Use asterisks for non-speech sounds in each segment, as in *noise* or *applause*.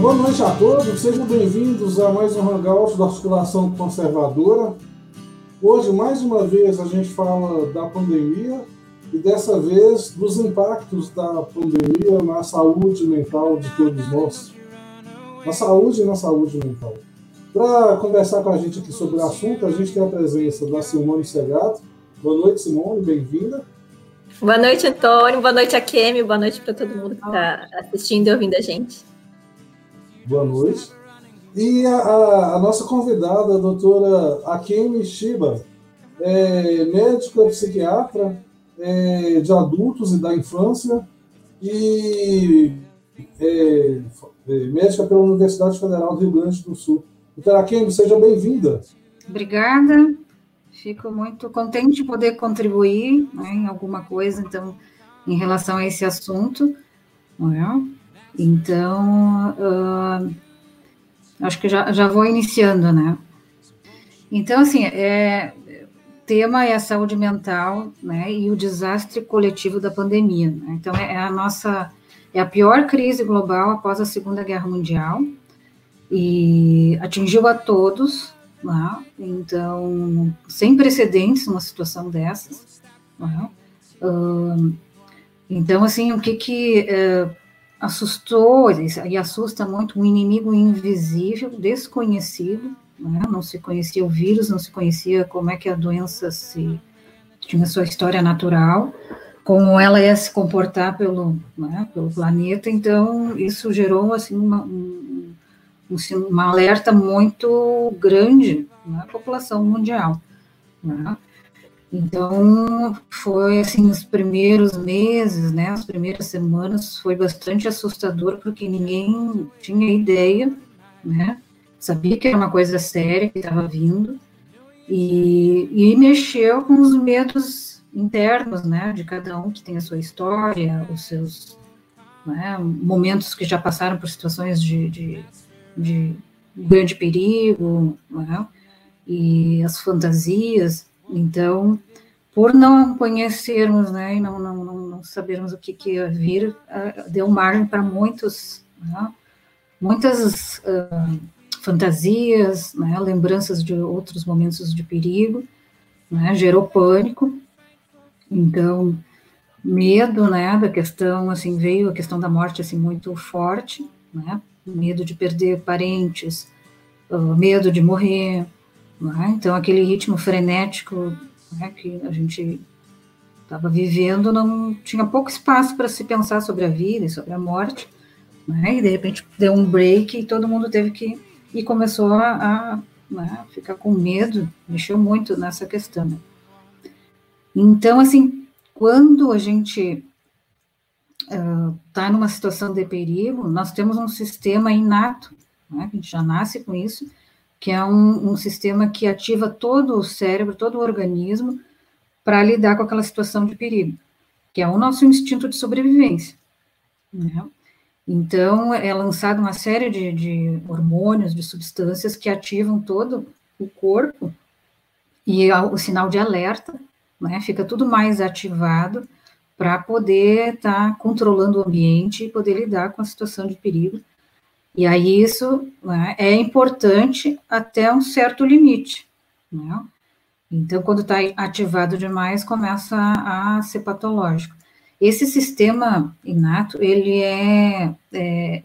boa noite a todos, sejam bem-vindos a mais um Hangout da Articulação Conservadora. Hoje, mais uma vez, a gente fala da pandemia e dessa vez dos impactos da pandemia na saúde mental de todos nós. Na saúde e na saúde mental. Para conversar com a gente aqui sobre o assunto, a gente tem a presença da Simone Segato. Boa noite, Simone, bem-vinda. Boa noite, Antônio. Boa noite, Akemi. Boa noite para todo mundo que está assistindo e ouvindo a gente. Boa noite. E a, a, nossa convidada, a doutora Akemi Shiba, é médica psiquiatra é, de adultos e da infância e é, é, médica pela Universidade Federal do Rio Grande do Sul. Doutora Akemi, seja bem-vinda. Obrigada. Fico muito contente de poder contribuir né, em alguma coisa, então, em relação a esse assunto. É? Então, uh, acho que já, já vou iniciando, né? Então, assim, é, tema é a saúde mental, né, e o desastre coletivo da pandemia. Né? Então, é, é a nossa, é a pior crise global após a Segunda Guerra Mundial, e atingiu a todos, né? Então, sem precedentes uma situação dessas. Né? Uh, então, assim, o que que uh, assustou e assusta muito um inimigo invisível, desconhecido, né? não se conhecia o vírus, não se conhecia como é que a doença se tinha sua história natural, como ela ia se comportar pelo, né, pelo planeta, então isso gerou assim uma, um, um alerta muito grande na população mundial. Né? Então, foi assim, os primeiros meses, né, as primeiras semanas, foi bastante assustador, porque ninguém tinha ideia, né, sabia que era uma coisa séria que estava vindo, e, e mexeu com os medos internos, né, de cada um que tem a sua história, os seus né, momentos que já passaram por situações de, de de grande perigo, né? e as fantasias. Então, por não conhecermos, né, e não, não, não sabermos o que, que ia vir, uh, deu margem para muitos, né, muitas uh, fantasias, né, lembranças de outros momentos de perigo, né, gerou pânico. Então, medo, né, da questão, assim, veio a questão da morte, assim, muito forte, né, medo de perder parentes, uh, medo de morrer, é? então aquele ritmo frenético né, que a gente estava vivendo não tinha pouco espaço para se pensar sobre a vida e sobre a morte, né, e de repente deu um break e todo mundo teve que e começou a, a né, ficar com medo, mexeu muito nessa questão. Né. Então, assim, quando a gente está uh, numa situação de perigo, nós temos um sistema inato, né, a gente já nasce com isso, que é um, um sistema que ativa todo o cérebro, todo o organismo, para lidar com aquela situação de perigo, que é o nosso instinto de sobrevivência. Né? Então, é lançada uma série de, de hormônios, de substâncias que ativam todo o corpo, e o sinal de alerta, né, fica tudo mais ativado, para poder estar tá controlando o ambiente e poder lidar com a situação de perigo. E aí isso né, é importante até um certo limite. Né? Então, quando está ativado demais, começa a, a, ser patológico. Esse sistema inato, ele é, é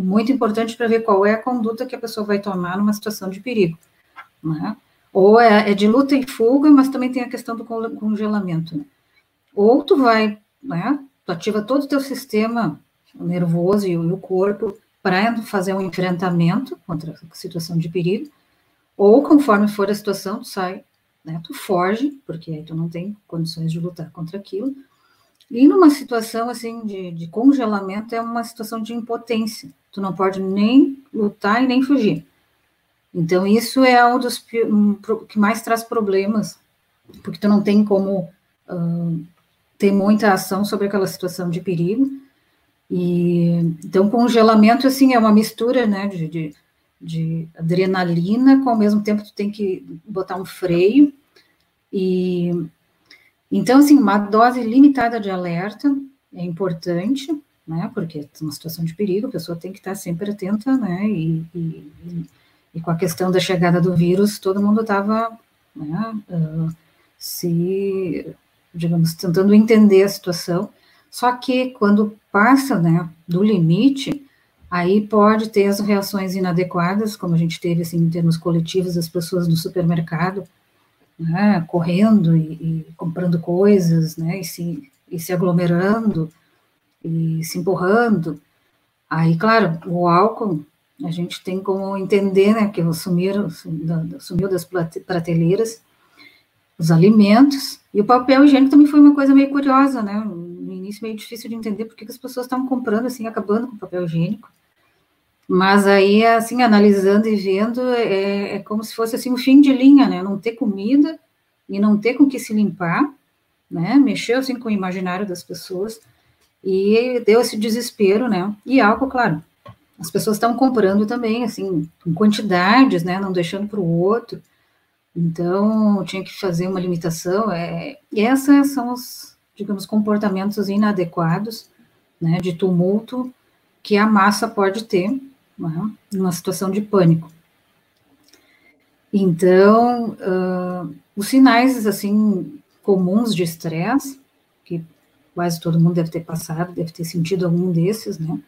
muito importante para ver qual é a conduta que a pessoa vai tomar numa situação de perigo. Né? Ou é, é, de luta e fuga, mas também tem a questão do congelamento. Né? Ou tu vai, né, tu ativa todo o teu sistema nervoso e o corpo para fazer um enfrentamento contra a situação de perigo, ou conforme for a situação, tu sai, né, tu foge, porque aí tu não tem condições de lutar contra aquilo, e numa situação assim de, de congelamento é uma situação de impotência, tu não pode nem lutar e nem fugir. Então isso é um dos um, que mais traz problemas, porque tu não tem como uh, tem muita ação sobre aquela situação de perigo. E então congelamento assim é uma mistura, né, de, de, de adrenalina, com ao mesmo tempo tu tem que botar um freio e então assim uma dose limitada de alerta é importante, né? Porque é uma situação de perigo, a pessoa tem que estar sempre atenta, né? E, e, e com a questão da chegada do vírus, todo mundo estava né, uh, se, digamos, tentando entender a situação. Só que quando passa né, do limite, aí pode ter as reações inadequadas, como a gente teve assim, em termos coletivos, as pessoas no supermercado, né, correndo e, e, comprando coisas, né, e se, e se aglomerando, e se empurrando. Aí, claro, o álcool, a gente tem como entender, né, que sumiram, sumiu das prateleiras os alimentos, e o papel higiênico também foi uma coisa meio curiosa, né, início meio difícil de entender porque que as pessoas estavam comprando, assim, acabando com o papel higiênico, mas aí, assim, analisando e vendo, é, é como se fosse, assim, um fim de linha, né, não ter comida e não ter com que se limpar, né, mexeu, assim, com o imaginário das pessoas, e deu esse desespero, né? E álcool, claro, as pessoas estão comprando também, assim, com quantidades, né? Não deixando para o outro. Então, tinha que fazer uma limitação. É, e esses são os, digamos, comportamentos inadequados, né? De tumulto que a massa pode ter, né, numa situação de pânico. Então, uh, os sinais, assim, comuns de estresse, que quase todo mundo deve ter passado, deve ter sentido algum desses, né?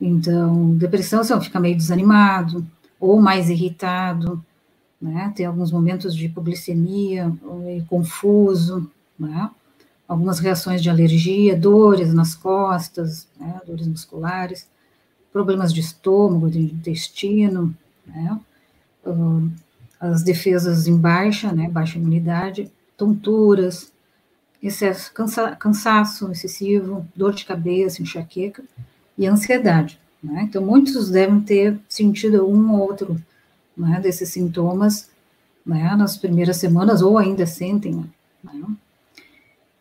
Então, depressão, assim, fica meio desanimado, ou mais irritado, né? Tem alguns momentos de hipoglicemia, meio confuso, né? Algumas reações de alergia, dores nas costas, né? dores musculares, problemas de estômago, de intestino, né? As defesas em baixa, né? Baixa imunidade, tonturas, excesso, cansa, cansaço excessivo, dor de cabeça, enxaqueca e ansiedade. Né? Então, muitos devem ter sentido um ou outro né, desses sintomas né, nas primeiras semanas, ou ainda sentem. Né?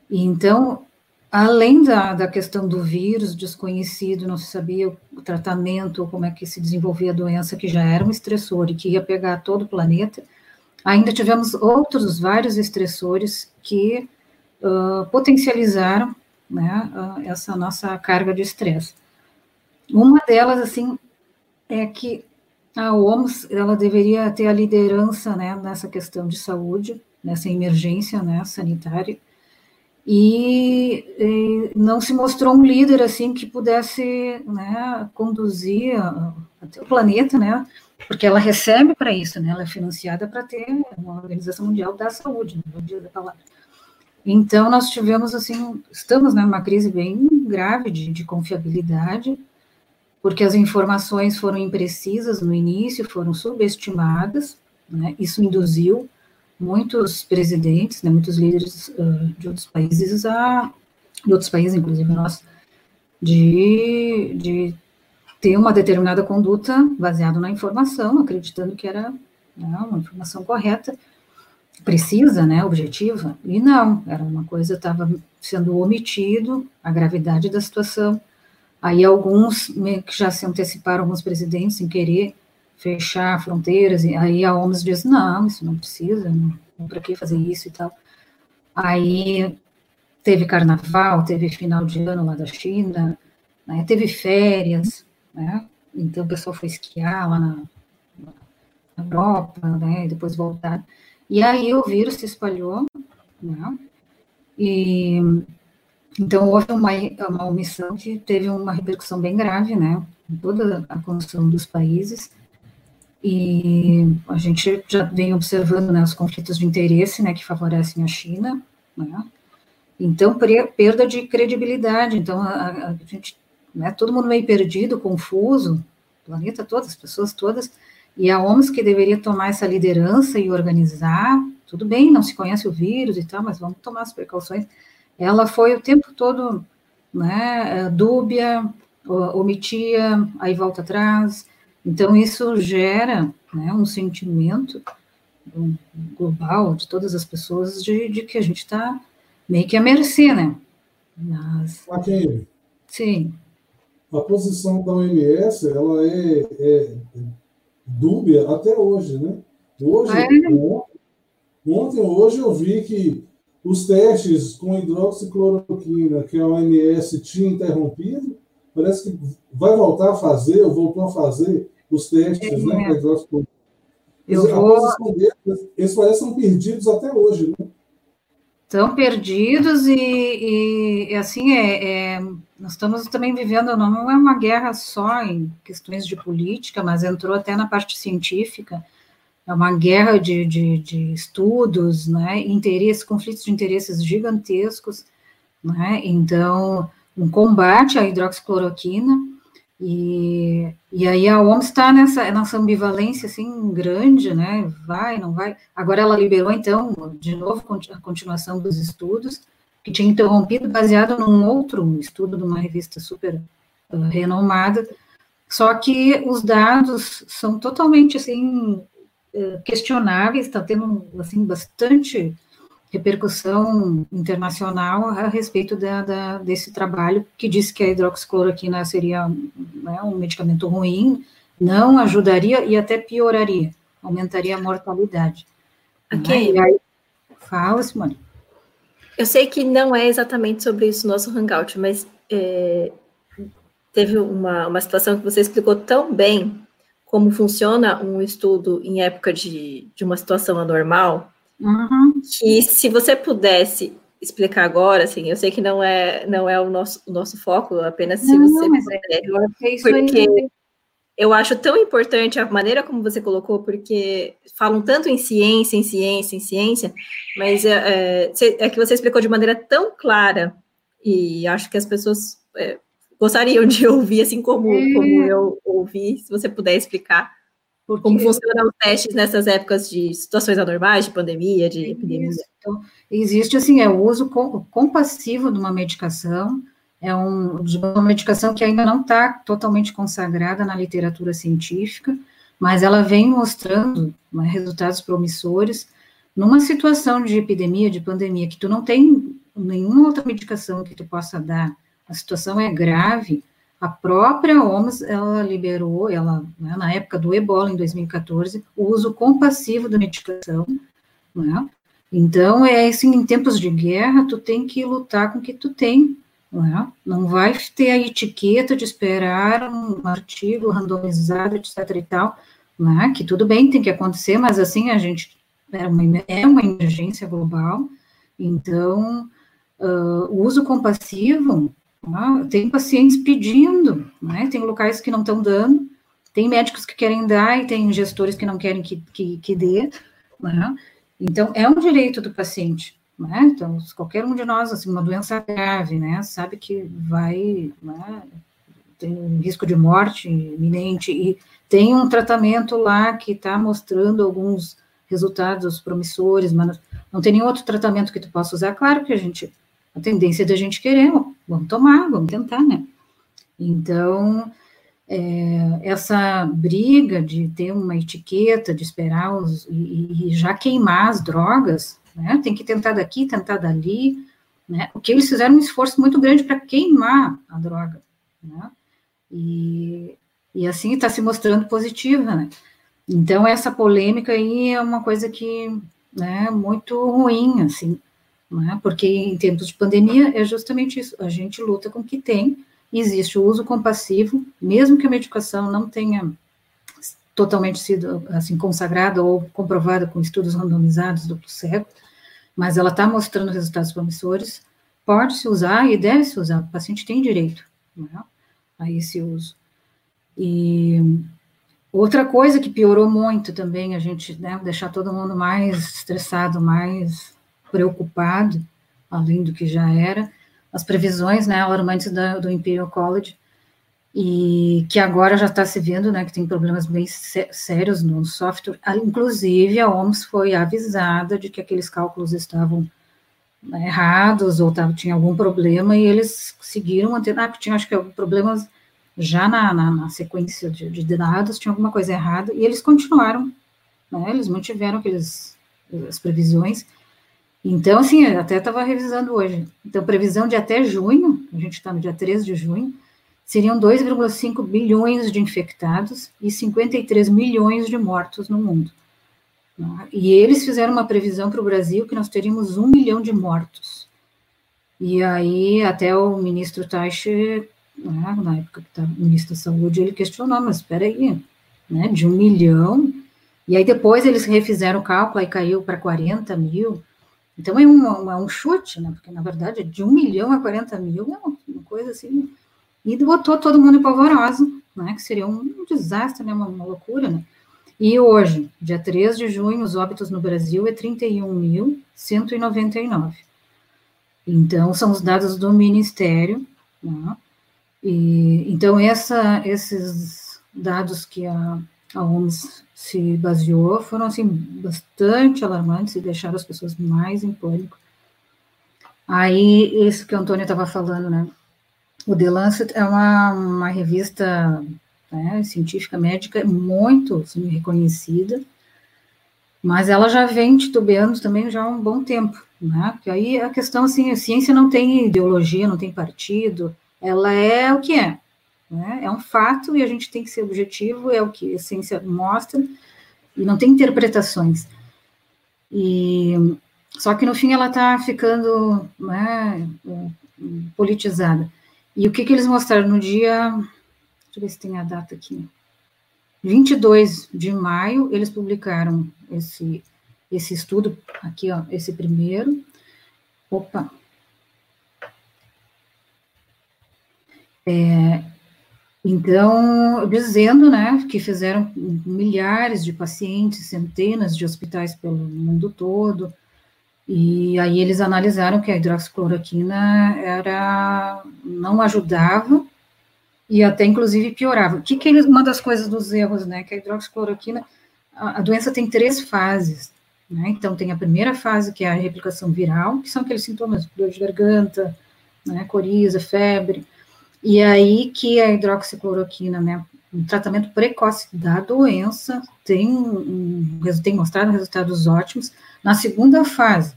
Então, além da, da questão do vírus desconhecido, não se sabia o tratamento, como é que se desenvolvia a doença, que já era um estressor e que ia pegar todo o planeta, ainda tivemos outros vários estressores que uh, potencializaram né, uh, essa nossa carga de estresse. Uma delas, assim, é que a OMS, ela deveria ter a liderança, né, nessa questão de saúde, nessa emergência, né, sanitária, e, e não se mostrou um líder, assim, que pudesse, né, conduzir até o planeta, né, porque ela recebe para isso, né, ela é financiada para ter uma Organização Mundial da Saúde, não vou dizer a palavra. Então, nós tivemos, assim, estamos né, numa crise bem grave de, de confiabilidade, porque as informações foram imprecisas no início, foram subestimadas, né, isso induziu muitos presidentes, né, muitos líderes uh, de outros países, a, de outros países, inclusive nós, de, de ter uma determinada conduta baseada na informação, acreditando que era né, uma informação correta, precisa, né, objetiva, e não, era uma coisa estava sendo omitido, a gravidade da situação. Aí alguns que já se anteciparam, alguns presidentes, sem querer fechar fronteiras, e aí a OMS diz, não, isso não precisa, para que fazer isso e tal. Aí teve carnaval, teve final de ano lá da China, né, teve férias, né, então o pessoal foi esquiar lá na, na Europa, né, e depois voltar. E aí o vírus se espalhou, né? E então houve uma, uma omissão que teve uma repercussão bem grave, né? Em toda a condição dos países. E a gente já vem observando né, os conflitos de interesse, né, que favorecem a China, né? Então, perda de credibilidade. Então, a, a gente, né, todo mundo meio perdido, confuso, planeta todo, as pessoas todas, e a OMS que deveria tomar essa liderança e organizar, tudo bem, não se conhece o vírus e tal, mas vamos tomar as precauções. Ela foi o tempo todo, né, dúbia, omitia, aí volta atrás. Então, isso gera né, um sentimento global de todas as pessoas de, de que a gente está meio que à mercê, né? Mas, Aqui, sim. A posição da OMS, ela é, é dúbia até hoje, né? Hoje, é. ontem, hoje eu vi que os testes com hidroxicloroquina que a OMS tinha interrompido, parece que vai voltar a fazer, ou voltou a fazer, os testes, é, né? É. Eu vou... Eles parecem perdidos até hoje, né? Estão perdidos e, e assim, é, é, nós estamos também vivendo, não é uma guerra só em questões de política, mas entrou até na parte científica, é uma guerra de, de, de estudos, né, interesses, conflitos de interesses gigantescos, né, então, um combate à hidroxicloroquina, e, e aí a OMS está nessa, nessa ambivalência assim grande, né? Vai, não vai. Agora ela liberou então de novo a continuação dos estudos que tinha interrompido baseado num outro estudo de uma revista super uh, renomada. Só que os dados são totalmente assim questionáveis, está tendo assim bastante repercussão internacional a respeito da, da, desse trabalho que disse que a hidroxicloroquina seria né, um medicamento ruim, não ajudaria e até pioraria, aumentaria a mortalidade. Ok. Né? Aí, fala, Simone. Eu sei que não é exatamente sobre isso nosso hangout, mas é, teve uma, uma situação que você explicou tão bem como funciona um estudo em época de, de uma situação anormal, Uhum. Que se você pudesse explicar agora, assim, eu sei que não é não é o nosso, o nosso foco, apenas se não, você puder, é, porque aí. eu acho tão importante a maneira como você colocou, porque falam tanto em ciência, em ciência, em ciência, mas é, é, é que você explicou de maneira tão clara e acho que as pessoas é, gostariam de *laughs* ouvir, assim como, é. como eu ouvi, se você puder explicar. Porque... Como funcionam os testes nessas épocas de situações anormais, de pandemia, de epidemia? Então, existe, assim, é o uso compassivo de uma medicação, é um, uma medicação que ainda não está totalmente consagrada na literatura científica, mas ela vem mostrando né, resultados promissores numa situação de epidemia, de pandemia, que tu não tem nenhuma outra medicação que tu possa dar, a situação é grave, a própria OMS, ela liberou, ela, né, na época do ebola, em 2014, o uso compassivo da medicação, né? Então, é assim, em tempos de guerra, tu tem que lutar com o que tu tem, né? Não vai ter a etiqueta de esperar um artigo randomizado, etc e tal, né? Que tudo bem, tem que acontecer, mas assim, a gente, é uma, é uma emergência global, então, uh, o uso compassivo, ah, tem pacientes pedindo, né? Tem locais que não estão dando, tem médicos que querem dar e tem gestores que não querem que, que, que dê, né? Então, é um direito do paciente, né? Então, qualquer um de nós, assim, uma doença grave, né? Sabe que vai, né? Tem um risco de morte iminente e tem um tratamento lá que está mostrando alguns resultados promissores, mas não tem nenhum outro tratamento que tu possa usar. Claro que a gente a tendência da gente querer, vamos tomar, vamos tentar, né? Então, é, essa briga de ter uma etiqueta, de esperar os, e, e, já queimar as drogas, né? Tem que tentar daqui, tentar dali, né? O que eles fizeram um esforço muito grande para queimar a droga, né? E, e assim está se mostrando positiva, né? Então, essa polêmica aí é uma coisa que né, muito ruim, assim, né? porque em tempos de pandemia é justamente isso, a gente luta com o que tem, existe o uso compassivo, mesmo que a medicação não tenha totalmente sido assim consagrada ou comprovada com estudos randomizados do cego, mas ela está mostrando resultados promissores, pode-se usar e deve-se usar, o paciente tem direito né, a esse uso. E outra coisa que piorou muito também, a gente né, deixar todo mundo mais estressado, mais preocupado, além do que já era, as previsões né, alarmantes da, do Imperial College, e que agora já está se vendo né, que tem problemas bem sé sérios no software. Ah, inclusive, a OMS foi avisada de que aqueles cálculos estavam né, errados ou tava, tinha algum problema, e eles seguiram mantendo, ah, tinha acho que problemas já na, na, na sequência de, de, dados, tinha alguma coisa errada, e eles continuaram, né, eles mantiveram aqueles, as previsões, então, assim, até estava revisando hoje. Então, previsão de até junho, a gente está no dia 13 de junho, seriam 2,5 bilhões de infectados e 53 milhões de mortos no mundo. E eles fizeram uma previsão para o Brasil que nós teríamos um milhão de mortos. E aí, até o ministro Taixe né, na época que estava ministro da Saúde, ele questionou, mas espera aí, né, de um milhão, e aí depois eles refizeram o cálculo, aí caiu para 40 mil, então é um, é um chute, né, porque na verdade de um milhão a 40 mil é uma, coisa assim, e botou todo mundo em polvorosa, né, que seria um, um desastre, né, uma, uma loucura, né, e hoje, dia 3 de junho, os óbitos no Brasil é 31.199. Então, são os dados do Ministério, né? E, então, essa, esses dados que a, a OMS se baseou foram, assim, bastante alarmantes e deixaram as pessoas mais em pânico. Aí, isso que o Antônio estava falando, né? O The Lancet é uma, uma revista né, científica médica muito assim, reconhecida, mas ela já vem titubeando também já há um bom tempo, né? Porque aí a questão assim, a ciência não tem ideologia, não tem partido, ela é o que é, né? É um fato e a gente tem que ser objetivo, é o que a ciência mostra e não tem interpretações. E só que no fim ela está ficando né, politizada. E o que, que eles mostraram no dia Deixa eu ver se tem a data aqui. 22 de maio, eles publicaram esse, esse estudo, aqui, ó, esse primeiro. Opa! É, então, dizendo, né, que fizeram milhares de pacientes, centenas de hospitais pelo mundo todo, e aí eles analisaram que a hidroxicloroquina era, não ajudava e até inclusive piorava. O que, que eles, uma das coisas dos erros, né, que a hidroxicloroquina, a, a doença tem três fases, né, então tem a primeira fase que é a replicação viral, que são aqueles sintomas, dor de garganta, né, coriza, febre, e aí que a hidroxicloroquina, né, um tratamento precoce da doença tem, um, tem mostrado resultados ótimos na segunda fase,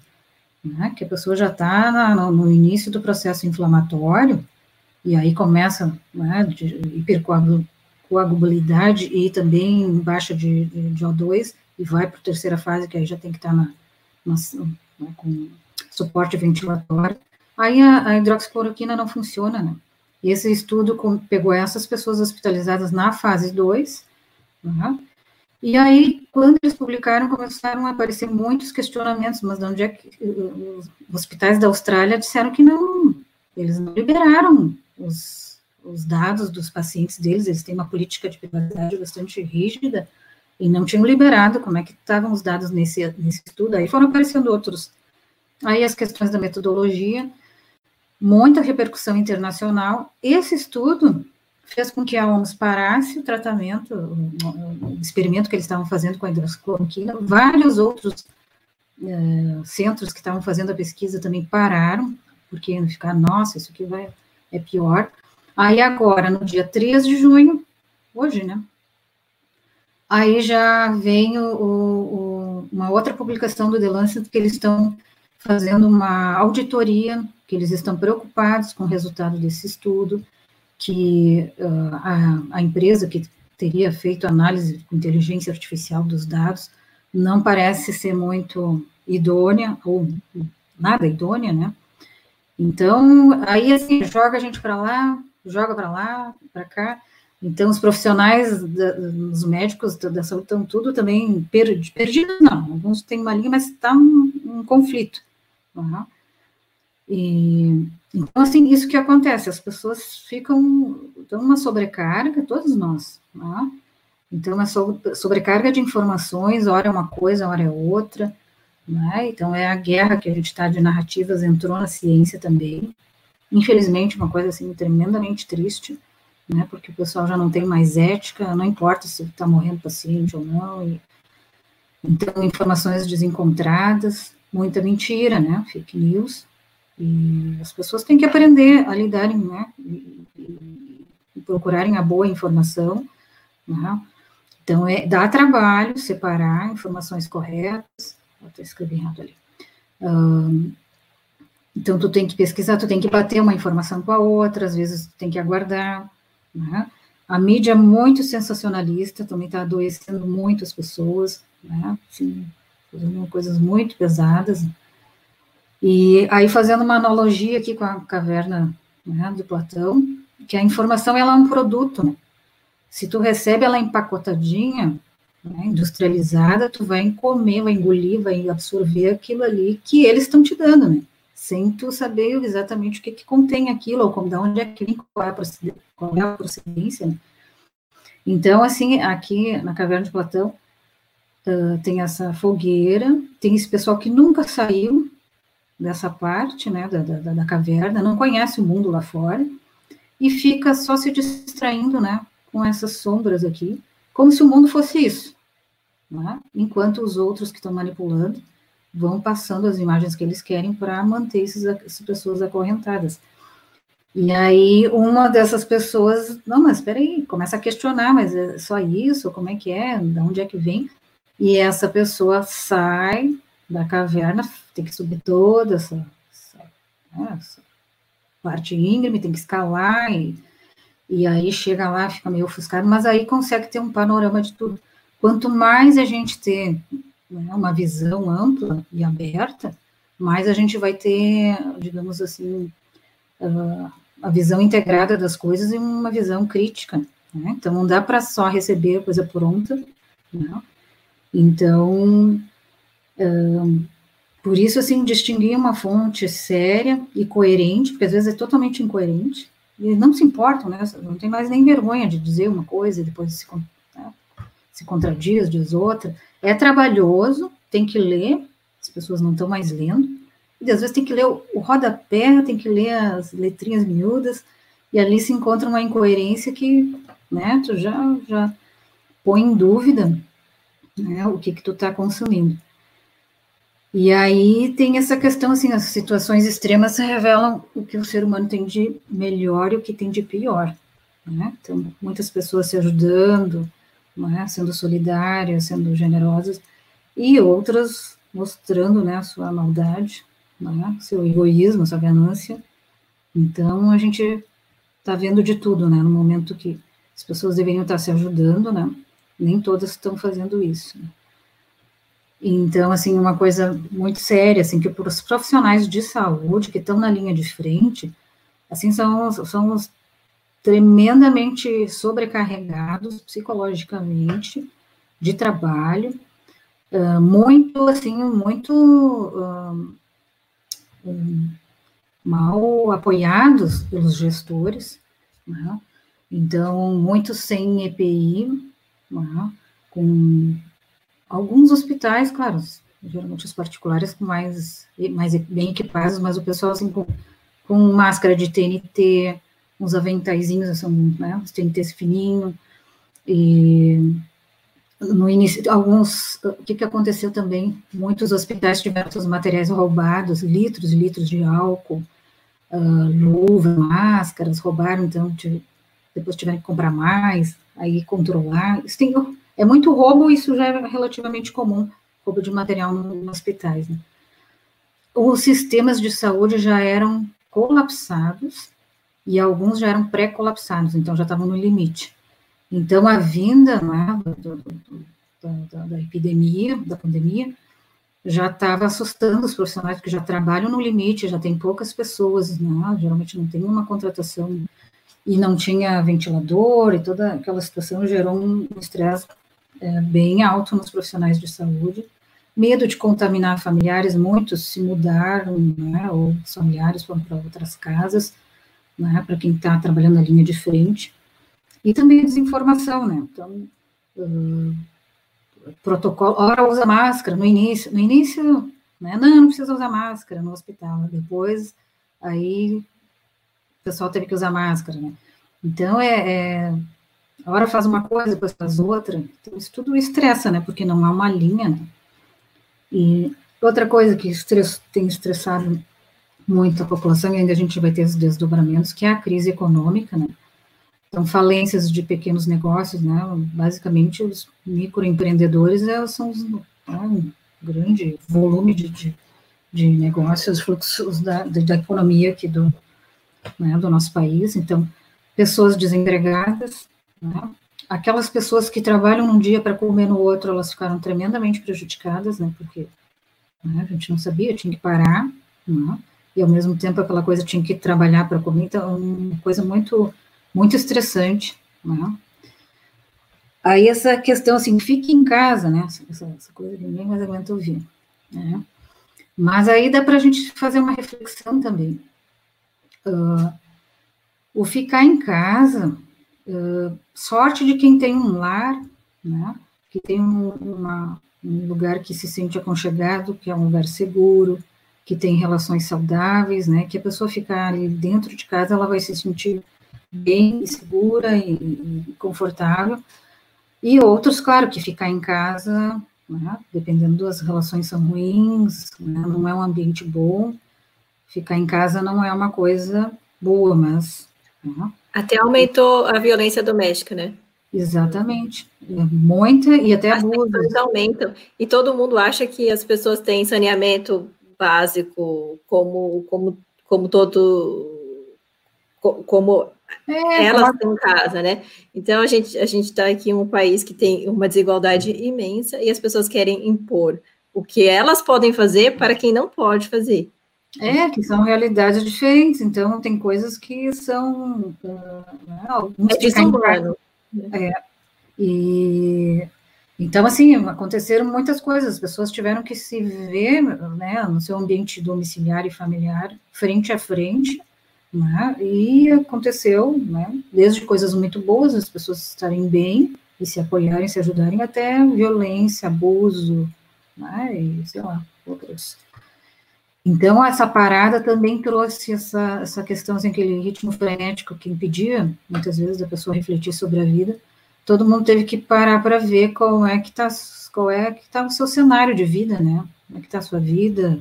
né, que a pessoa já está no início do processo inflamatório, e aí começa né, de hipercoagulabilidade e também baixa de, de, de O2, e vai para a terceira fase, que aí já tem que estar tá na, na, né, com suporte ventilatório. Aí a, a, hidroxicloroquina não funciona, né? E esse estudo com, pegou essas pessoas hospitalizadas na fase 2, né? e aí, quando eles publicaram, começaram a aparecer muitos questionamentos, mas de onde é que os hospitais da Austrália disseram que não, eles não liberaram os, os dados dos pacientes deles, eles têm uma política de privacidade bastante rígida, e não tinham liberado como é que estavam os dados nesse, nesse estudo, aí foram aparecendo outros, aí as questões da metodologia, muita repercussão internacional, esse estudo fez com que a OMS parasse o tratamento, o, experimento que eles estavam fazendo com a hidroxicloroquina, vários outros uh, centros que estavam fazendo a pesquisa também pararam, porque iam ficar, nossa, isso aqui vai é pior. Aí agora, no dia 3 de junho, hoje, né? Aí já vem o, o, uma outra publicação do The Lancet que eles estão fazendo uma auditoria, que eles estão preocupados com o resultado desse estudo, que uh, a, a empresa que teria feito análise com inteligência artificial dos dados não parece ser muito idônea, ou nada idônea, né? Então, aí assim, joga a gente para lá, joga para lá, para cá. Então, os profissionais, da, os médicos da saúde estão tudo também perdidos, não. Alguns têm uma linha, mas está um, um, conflito. Uhum. E, então, assim, isso que acontece, as pessoas ficam, dão uma sobrecarga, todos nós, né? Então, uma sobrecarga de informações, hora é uma coisa, hora é outra, né? Então, é a guerra que a gente está de narrativas entrou na ciência também. Infelizmente, uma coisa assim tremendamente triste, né? Porque o pessoal já não tem mais ética, não importa se está morrendo paciente ou não. E, então, informações desencontradas, muita mentira, né? Fake news. E as pessoas têm que aprender a lidarem, né? E, procurarem a boa informação, né? Então, é, dá trabalho separar informações corretas, eu escrevi errado ali. Um, então, tu tem que pesquisar, tu tem que bater uma informação com a outra, às vezes tu tem que aguardar, né? A mídia é muito sensacionalista, também está adoecendo muito as pessoas, né? Assim, fazendo coisas muito pesadas. E aí, fazendo uma analogia aqui com a caverna né, de Platão, que a informação ela é um produto, né? Se tu recebe ela empacotadinha, né, industrializada, tu vai comer, vai engolir, vai absorver aquilo ali que eles estão te dando, né? Sem tu saber exatamente o que, que contém aquilo, ou como, de onde é que vem, qual é a procedência, é a procedência né? Então, assim, aqui na Caverna de Platão, uh, tem essa fogueira, tem esse pessoal que nunca saiu dessa parte, né, da, da, da caverna, não conhece o mundo lá fora, e fica só se distraindo, né, com essas sombras aqui, como se o mundo fosse isso, né? enquanto os outros que estão manipulando vão passando as imagens que eles querem para manter esses, essas pessoas acorrentadas. E aí uma dessas pessoas, não, mas espera aí, começa a questionar, mas é só isso? Como é que é? De onde é que vem? E essa pessoa sai da caverna, tem que subir toda essa, essa, né, essa parte íngreme, tem que escalar e e aí chega lá, fica meio ofuscado, mas aí consegue ter um panorama de tudo. Quanto mais a gente ter né, uma visão ampla e aberta, mais a gente vai ter, digamos assim, uh, a visão integrada das coisas e uma visão crítica. Né? Então, não dá para só receber a coisa pronta. Né? Então, por isso, assim, distinguir uma fonte séria e coerente, porque às vezes é totalmente incoerente, e não se importam, né? Não tem mais nem vergonha de dizer uma coisa e depois se, né? se contradiz, diz outra. É trabalhoso, tem que ler, as pessoas não estão mais lendo, e às vezes tem que ler o, o rodapé, tem que ler as letrinhas miúdas, e ali se encontra uma incoerência que, né, tu já, já põe em dúvida, né, o que que tu está consumindo. E aí tem essa questão, assim, as situações extremas revelam o que o ser humano tem de melhor e o que tem de pior. Né? Então, muitas pessoas se ajudando, né, sendo solidárias, sendo generosas, e outras mostrando né, a sua maldade, né, seu egoísmo, sua ganância. Então, a gente está vendo de tudo, né, no momento que as pessoas deveriam estar se ajudando, né, nem todas estão fazendo isso. Né? Então, assim, uma coisa muito séria, assim, que para os profissionais de saúde que estão na linha de frente, assim, são, são tremendamente sobrecarregados psicologicamente de trabalho, uh, muito, assim, muito uh, um, mal apoiados pelos gestores, né? então, muitos sem EPI, né? com Alguns hospitais, claro, geralmente os particulares mais, mais bem equipados, mas o pessoal assim, com, com máscara de TNT, uns aventaizinhos, são, né, os TNTs fininhos, e no início, alguns, o que, que aconteceu também? Muitos hospitais tiveram seus materiais roubados, litros e litros de álcool, uh, luva, máscaras, roubaram, então tive, depois tiveram que comprar mais, aí controlar. Isso tem é muito roubo, isso já é relativamente comum, roubo de material nos hospitais. Né? Os sistemas de saúde já eram colapsados e alguns já eram pré-colapsados, então já estavam no limite. Então, a vinda né, do, do, da, da, epidemia, da pandemia, já estava assustando os profissionais que já trabalham no limite, já tem poucas pessoas, né, geralmente não tem uma contratação e não tinha ventilador e toda aquela situação gerou um estresse é, bem alto nos profissionais de saúde. Medo de contaminar familiares, muitos se mudaram, né, ou familiares foram para outras casas, né, para quem está trabalhando na linha de frente. E também desinformação, né, então, uh, protocolo, hora usa máscara no início, no início, né, não, não precisa usar máscara no hospital, depois, aí, o pessoal teve que usar máscara, né, então, é, é a hora faz uma coisa, depois faz outra. Então, isso tudo estressa, né? Porque não há uma linha. Né? E outra coisa que tem estressado muito a população, e ainda a gente vai ter os desdobramentos, que é a crise econômica, né? Então, falências de pequenos negócios, né? Basicamente, os microempreendedores são os, é um grande volume de, de, de negócios, fluxos da, da economia aqui do, né, do nosso país. Então, pessoas desempregadas, né? Aquelas pessoas que trabalham num dia para comer no outro, elas ficaram tremendamente prejudicadas, né? Porque né, a gente não sabia, tinha que parar, né? e ao mesmo tempo aquela coisa tinha que trabalhar para comer, então uma coisa muito muito estressante, né? Aí essa questão assim, fique em casa, né? Essa, essa coisa ninguém mais aguenta ouvir, né? Mas aí dá para a gente fazer uma reflexão também. Uh, o ficar em casa, uh, sorte de quem tem um lar, né? Que tem um, uma, um lugar que se sente aconchegado, que é um lugar seguro, que tem relações saudáveis, né? Que a pessoa ficar ali dentro de casa, ela vai se sentir bem, segura e, e confortável. E outros, claro, que ficar em casa, né? dependendo das relações são ruins, né? não é um ambiente bom. Ficar em casa não é uma coisa boa, mas. Né? Até aumentou a violência doméstica, né? Exatamente. Muita e até abuso. aumentam. E todo mundo acha que as pessoas têm saneamento básico como, como, como todo. Como é, elas têm casa, né? Então a gente a gente está aqui em um país que tem uma desigualdade imensa e as pessoas querem impor o que elas podem fazer para quem não pode fazer. É, que são realidades diferentes, então tem coisas que são uh, é desumano. É, e então, assim, aconteceram muitas coisas, as pessoas tiveram que se ver né, no seu ambiente domiciliar e familiar, frente a frente, né, e aconteceu, né, desde coisas muito boas, as pessoas estarem bem e se apoiarem, se ajudarem, até violência, abuso, né, e sei lá, outras. Então, essa parada também trouxe essa, essa questão, assim, aquele ritmo frenético que impedia, muitas vezes, da pessoa refletir sobre a vida, todo mundo teve que parar para ver qual é que está qual é que tá o seu cenário de vida, né? Como é que está a sua vida,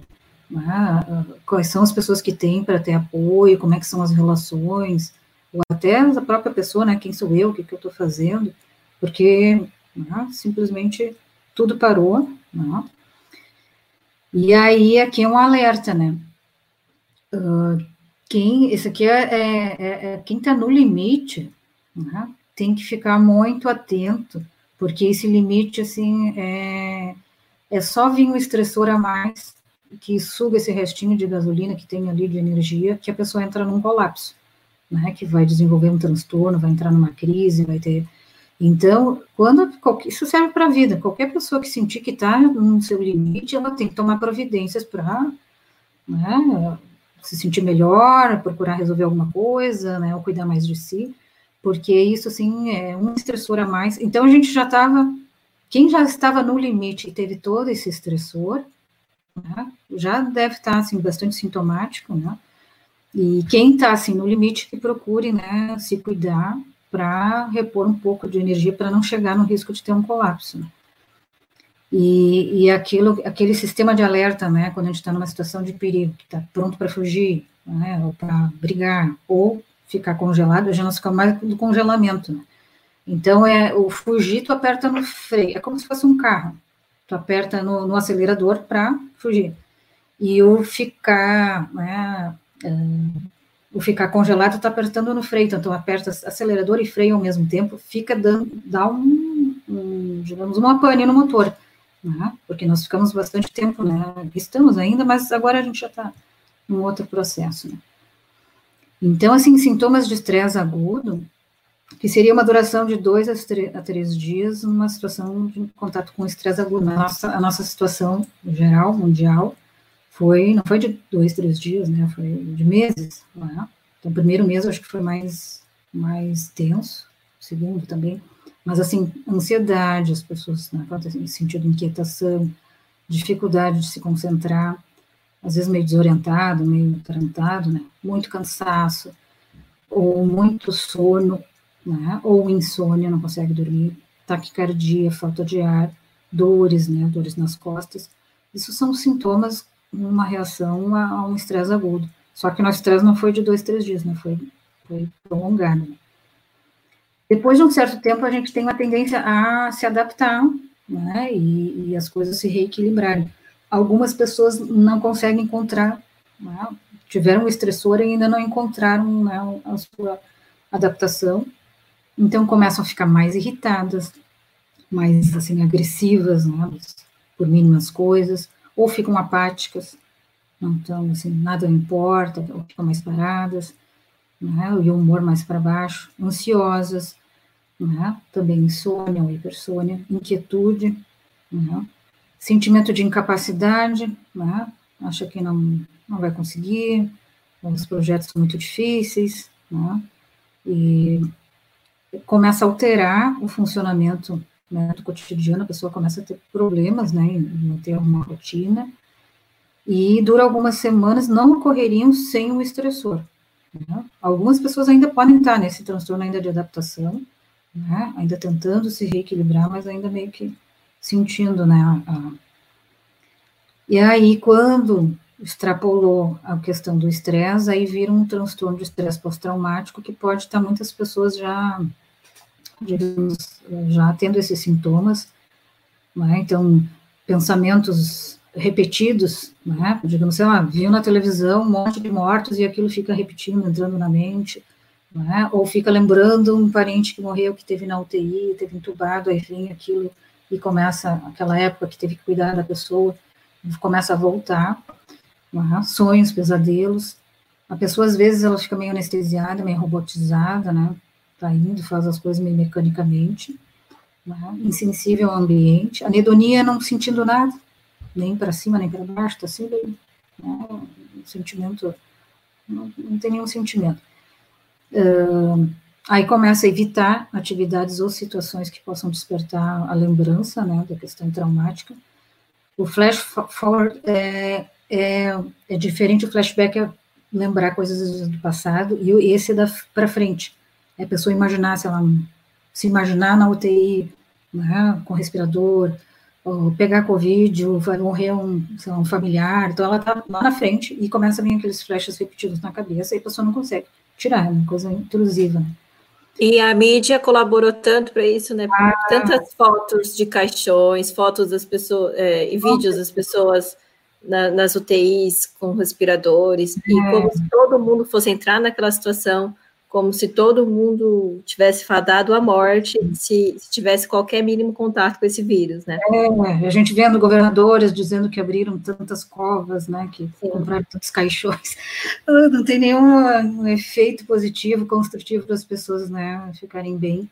né? quais são as pessoas que tem para ter apoio, como é que são as relações, ou até a própria pessoa, né? Quem sou eu, o que, que eu estou fazendo, porque né? simplesmente tudo parou, né? E aí aqui é um alerta, né? Uh, quem, esse aqui é, é, é, é quem está no limite, né? tem que ficar muito atento, porque esse limite, assim, é, é só vir um estressor a mais que suga esse restinho de gasolina que tem ali de energia, que a pessoa entra num colapso, né, que vai desenvolver um transtorno, vai entrar numa crise, vai ter... Então, quando isso serve para a vida, qualquer pessoa que sentir que está no seu limite, ela tem que tomar providências para né, se sentir melhor, procurar resolver alguma coisa, né, ou cuidar mais de si, porque isso, assim, é um estressor a mais. Então, a gente já estava, quem já estava no limite e teve todo esse estressor, né, já deve estar, assim, bastante sintomático, né, e quem está, assim, no limite, que procure, né, se cuidar para repor um pouco de energia para não chegar no risco de ter um colapso, né. E, e aquilo, aquele sistema de alerta, né, quando a gente está numa situação de perigo, que está pronto para fugir, né, ou para brigar, ou ficar congelado, já não fica mais do congelamento, né? Então, é, o fugir, tu aperta no freio, é como se fosse um carro. Tu aperta no, no acelerador para fugir. E o ficar, né, uh, o ficar congelado, tu apertando no freio. Então, aperta acelerador e freio ao mesmo tempo, fica dando, dá um, um digamos, uma pane no motor. Né? Porque nós ficamos bastante tempo, né? Estamos ainda, mas agora a gente já está num outro processo, né? Então, assim, sintomas de estresse agudo, que seria uma duração de dois a três dias, numa situação de contato com estresse agudo. Nossa, a nossa situação geral, mundial, foi, não foi de dois, três dias, né, foi de meses, né? Então, o primeiro mês eu acho que foi mais, mais tenso, o segundo também, mas, assim, ansiedade, as pessoas, né, sentido inquietação, dificuldade de se concentrar, às vezes meio desorientado, meio atarantado, né? Muito cansaço, ou muito sono, né? Ou insônia, não consegue dormir, taquicardia, falta de ar, dores, né? Dores nas costas. Isso são sintomas, uma reação a, a um estresse agudo. Só que o nosso estresse não foi de dois, três dias, né? Foi, foi prolongado. Depois de um certo tempo, a gente tem uma tendência a se adaptar, né? E, e as coisas se reequilibrarem algumas pessoas não conseguem encontrar, né, tiveram um estressor e ainda não encontraram né, a sua adaptação, então começam a ficar mais irritadas, mais assim agressivas, né, por mínimas coisas, ou ficam apáticas, então assim nada importa, ou ficam mais paradas, né, e o humor mais para baixo, ansiosas, né, também insônia ou hipersônia, inquietude, né, sentimento de incapacidade, né, acha que não, não vai conseguir, os projetos são muito difíceis, né, e começa a alterar o funcionamento né, do cotidiano, a pessoa começa a ter problemas, né, em manter uma rotina, e dura algumas semanas, não ocorreriam sem o estressor. Né? Algumas pessoas ainda podem estar nesse transtorno ainda de adaptação, né, ainda tentando se reequilibrar, mas ainda meio que sentindo, né, a... e aí quando extrapolou a questão do estresse, aí vira um transtorno de estresse pós-traumático que pode estar muitas pessoas já digamos, já tendo esses sintomas, né? então, pensamentos repetidos, né? digamos, sei lá, viu na televisão um monte de mortos e aquilo fica repetindo, entrando na mente, né? ou fica lembrando um parente que morreu, que teve na UTI, teve entubado, aí vem aquilo e começa, aquela época que teve que cuidar da pessoa, começa a voltar, né? sonhos, pesadelos, a pessoa às vezes ela fica meio anestesiada, meio robotizada, né, está indo, faz as coisas meio mecanicamente, né? insensível ao ambiente, anedonia não sentindo nada, nem para cima, nem para baixo, está sempre né? um sentimento, não, não, tem nenhum sentimento. Uh, aí começa a evitar atividades ou situações que possam despertar a lembrança né, da questão traumática. O flash forward é, é, é diferente, o flashback é lembrar coisas do passado, e esse é para frente é a pessoa imaginar, se ela se imaginar na UTI, né, com respirador, ou pegar Covid, ou vai morrer um, lá, um familiar, então ela está lá na frente e começa a vir aqueles flashes repetidos na cabeça e a pessoa não consegue tirar, é uma coisa intrusiva. E a mídia colaborou tanto para isso, né? Ah. Tantas fotos de caixões, fotos das pessoas, é, e vídeos das pessoas na, nas UTIs com respiradores, é. e como se todo mundo fosse entrar naquela situação como se todo mundo tivesse fadado à morte se, se, tivesse qualquer mínimo contato com esse vírus, né? É, a gente vendo governadores dizendo que abriram tantas covas, né, que Sim. compraram tantos caixões, *laughs* não tem nenhum efeito positivo, construtivo para as pessoas, né, ficarem bem.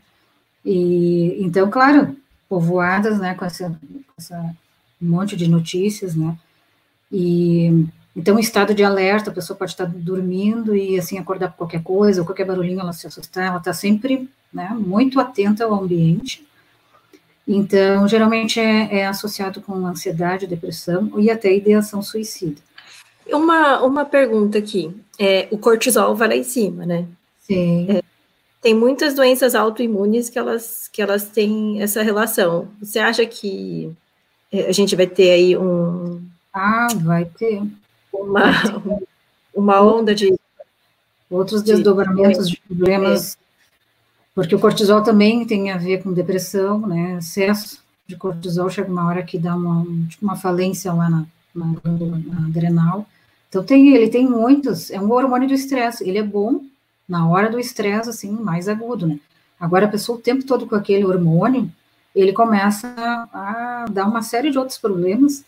E então, claro, povoadas, né, com essa, com essa monte de notícias, né, e então, estado de alerta, a pessoa pode estar dormindo e, assim, acordar por qualquer coisa, ou qualquer barulhinho, ela se assustar, ela está sempre, né, muito atenta ao ambiente. Então, geralmente é, é associado com ansiedade, depressão e até ideação suicida. Uma, uma pergunta aqui, é, o cortisol vai lá em cima, né? Sim. É, tem muitas doenças autoimunes que elas, que elas têm essa relação. Você acha que é, a gente vai ter aí um... Ah, vai ter uma, uma onda de. Outros desdobramentos de, de problemas, porque o cortisol também tem a ver com depressão, né? Excesso de cortisol chega uma hora que dá uma, tipo uma falência lá na, na, na adrenal. Então, tem, ele tem muitos, é um hormônio do estresse, ele é bom na hora do estresse, assim, mais agudo, né? Agora, a pessoa o tempo todo com aquele hormônio, ele começa a dar uma série de outros problemas,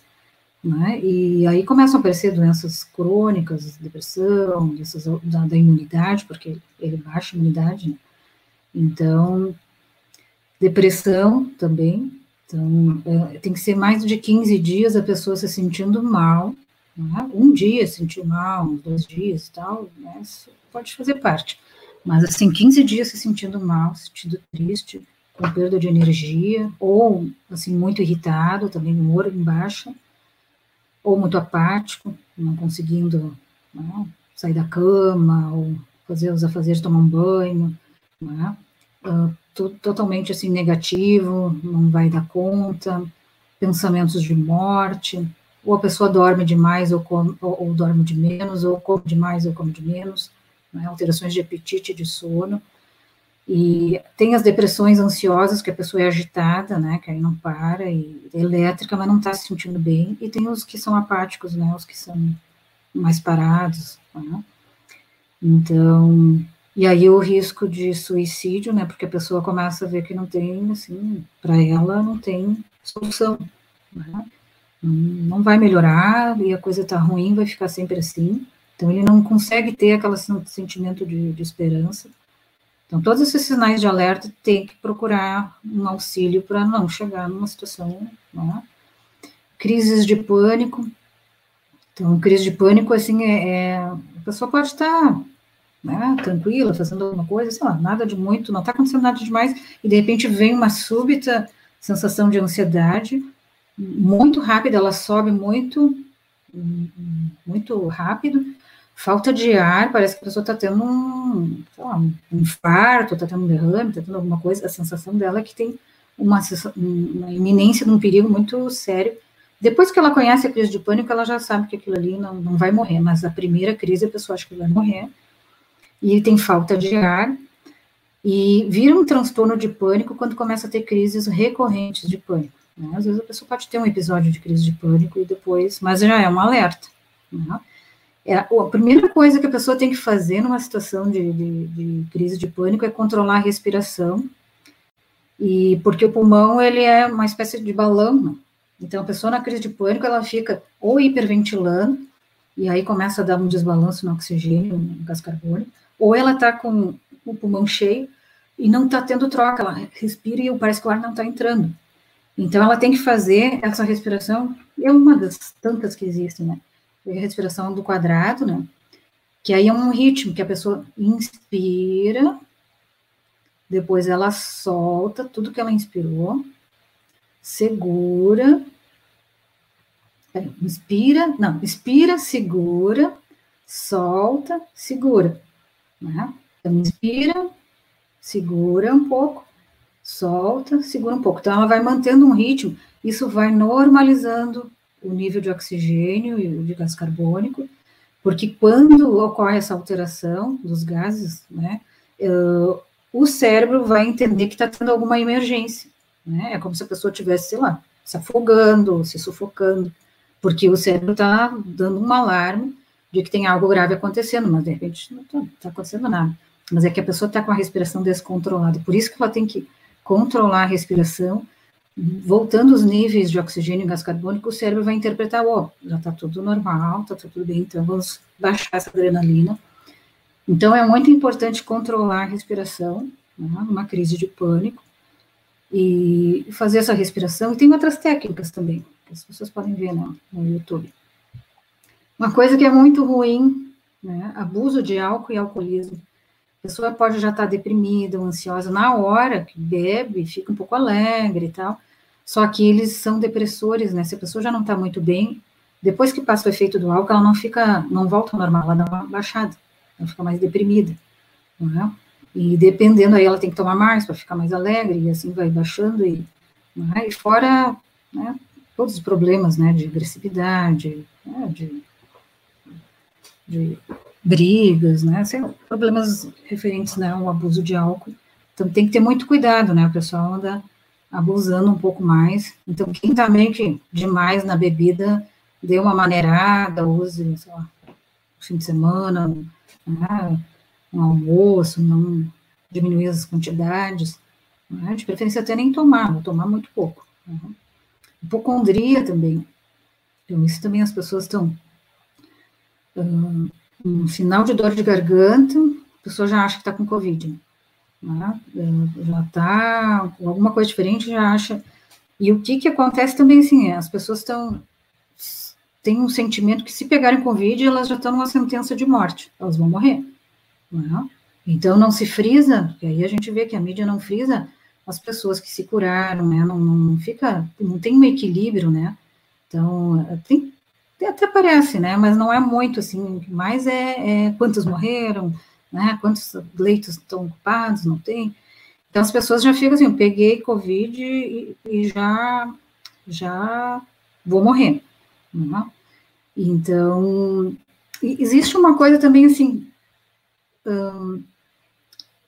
né? E aí começam a aparecer doenças crônicas, depressão, doenças da, da imunidade, porque ele baixa a imunidade. Né? Então, depressão também. Então, é, tem que ser mais de 15 dias a pessoa se sentindo mal. Né? Um dia sentiu mal, dois dias e tal, né? Isso pode fazer parte. Mas, assim, 15 dias se sentindo mal, se sentindo triste, com perda de energia, ou, assim, muito irritado, também humor em baixa ou muito apático, não conseguindo né, sair da cama, ou fazer os afazeres, tomar um banho, uh, totalmente assim negativo, não vai dar conta, pensamentos de morte, ou a pessoa dorme demais ou, come, ou, ou dorme de menos, ou come demais ou come de menos, né, alterações de apetite e de sono, e tem as depressões ansiosas, que a pessoa é agitada, né, que aí não para, e é elétrica, mas não está se sentindo bem. E tem os que são apáticos, né, os que são mais parados. Né? Então, e aí o risco de suicídio, né, porque a pessoa começa a ver que não tem, assim, para ela não tem solução. Né? Não vai melhorar e a coisa está ruim, vai ficar sempre assim. Então, ele não consegue ter aquele sentimento de, de esperança. Então, todos esses sinais de alerta tem que procurar um auxílio para não chegar numa situação, né? Crises de pânico. Então, crise de pânico, assim, é, é a pessoa pode estar né, tranquila, fazendo alguma coisa, sei lá, nada de muito, não está acontecendo nada demais, e de repente vem uma súbita sensação de ansiedade, muito rápida, ela sobe muito, muito rápido, falta de ar, parece que a pessoa está tendo um, lá, um infarto, está tendo um derrame, está tendo alguma coisa, a sensação dela é que tem uma, uma iminência de um perigo muito sério. Depois que ela conhece a crise de pânico, ela já sabe que aquilo ali não, não vai morrer, mas a primeira crise a pessoa acha que vai morrer, e tem falta de ar, e vira um transtorno de pânico quando começa a ter crises recorrentes de pânico. Né? Às vezes a pessoa pode ter um episódio de crise de pânico e depois, mas já é um alerta. Né? É, a primeira coisa que a pessoa tem que fazer numa situação de, de, de, crise de pânico é controlar a respiração, e porque o pulmão ele é uma espécie de balão, né? então a pessoa na crise de pânico ela fica ou hiperventilando e aí começa a dar um desbalanço no oxigênio, no gás carbônico, ou ela está com o pulmão cheio e não está tendo troca, ela respira e parece que o ar não está entrando. Então ela tem que fazer essa respiração, é uma das tantas que existem, né? Respiração do quadrado, né? Que aí é um ritmo que a pessoa inspira, depois ela solta tudo que ela inspirou, segura, inspira, não, inspira, segura, solta, segura, né? Então, inspira, segura um pouco, solta, segura um pouco. Então, ela vai mantendo um ritmo, isso vai normalizando o nível de oxigênio e de gás carbônico, porque quando ocorre essa alteração dos gases, né, uh, o cérebro vai entender que está tendo alguma emergência, né, é como se a pessoa tivesse, sei lá, se afogando, se sufocando, porque o cérebro está dando um alarme de que tem algo grave acontecendo, mas de repente não está tá acontecendo nada. Mas é que a pessoa está com a respiração descontrolada, por isso que ela tem que controlar a respiração voltando os níveis de oxigênio e gás carbônico, o cérebro vai interpretar, ó, oh, já está tudo normal, está tudo bem, então vamos baixar essa adrenalina. Então, é muito importante controlar a respiração, né, numa crise de pânico, e fazer essa respiração. E tem outras técnicas também, que as pessoas podem ver no, no YouTube. Uma coisa que é muito ruim, né, abuso de álcool e alcoolismo. A pessoa pode já estar tá deprimida, ansiosa, na hora que bebe, fica um pouco alegre e tal, só que eles são depressores, né? Se a pessoa já não está muito bem, depois que passa o efeito do álcool, ela não fica, não volta ao normal, ela dá uma baixada, ela fica mais deprimida, não é? E dependendo aí, ela tem que tomar mais para ficar mais alegre, e assim vai baixando, e, é? e fora né, todos os problemas, né, de agressividade, né, de, de brigas, né, assim, problemas referentes né, ao abuso de álcool. Então tem que ter muito cuidado, né, o pessoal anda abusando um pouco mais. Então, quem meio que demais na bebida, dê uma maneirada, use, sei lá, fim de semana, né, um almoço, não diminuir as quantidades, né, de preferência até nem tomar, vou tomar muito pouco. Né. Hipocondria também. Então, isso também as pessoas estão. Um, um sinal de dor de garganta, a pessoa já acha que está com Covid. Né? já está alguma coisa diferente, já acha. E o que que acontece também, assim, é, as pessoas estão têm um sentimento que se pegarem Covid, elas já estão numa sentença de morte, elas vão morrer. Né? Então não se frisa, e aí a gente vê que a mídia não frisa as pessoas que se curaram, né? Não, não fica, não tem um equilíbrio, né? Então tem, até parece, né? Mas não é muito assim. Mais é, é quantos morreram, né? Quantos leitos estão ocupados, não tem? Então as pessoas já ficam assim, peguei Covid e, e já, já vou morrer. Né? Então, existe uma coisa também assim, hum,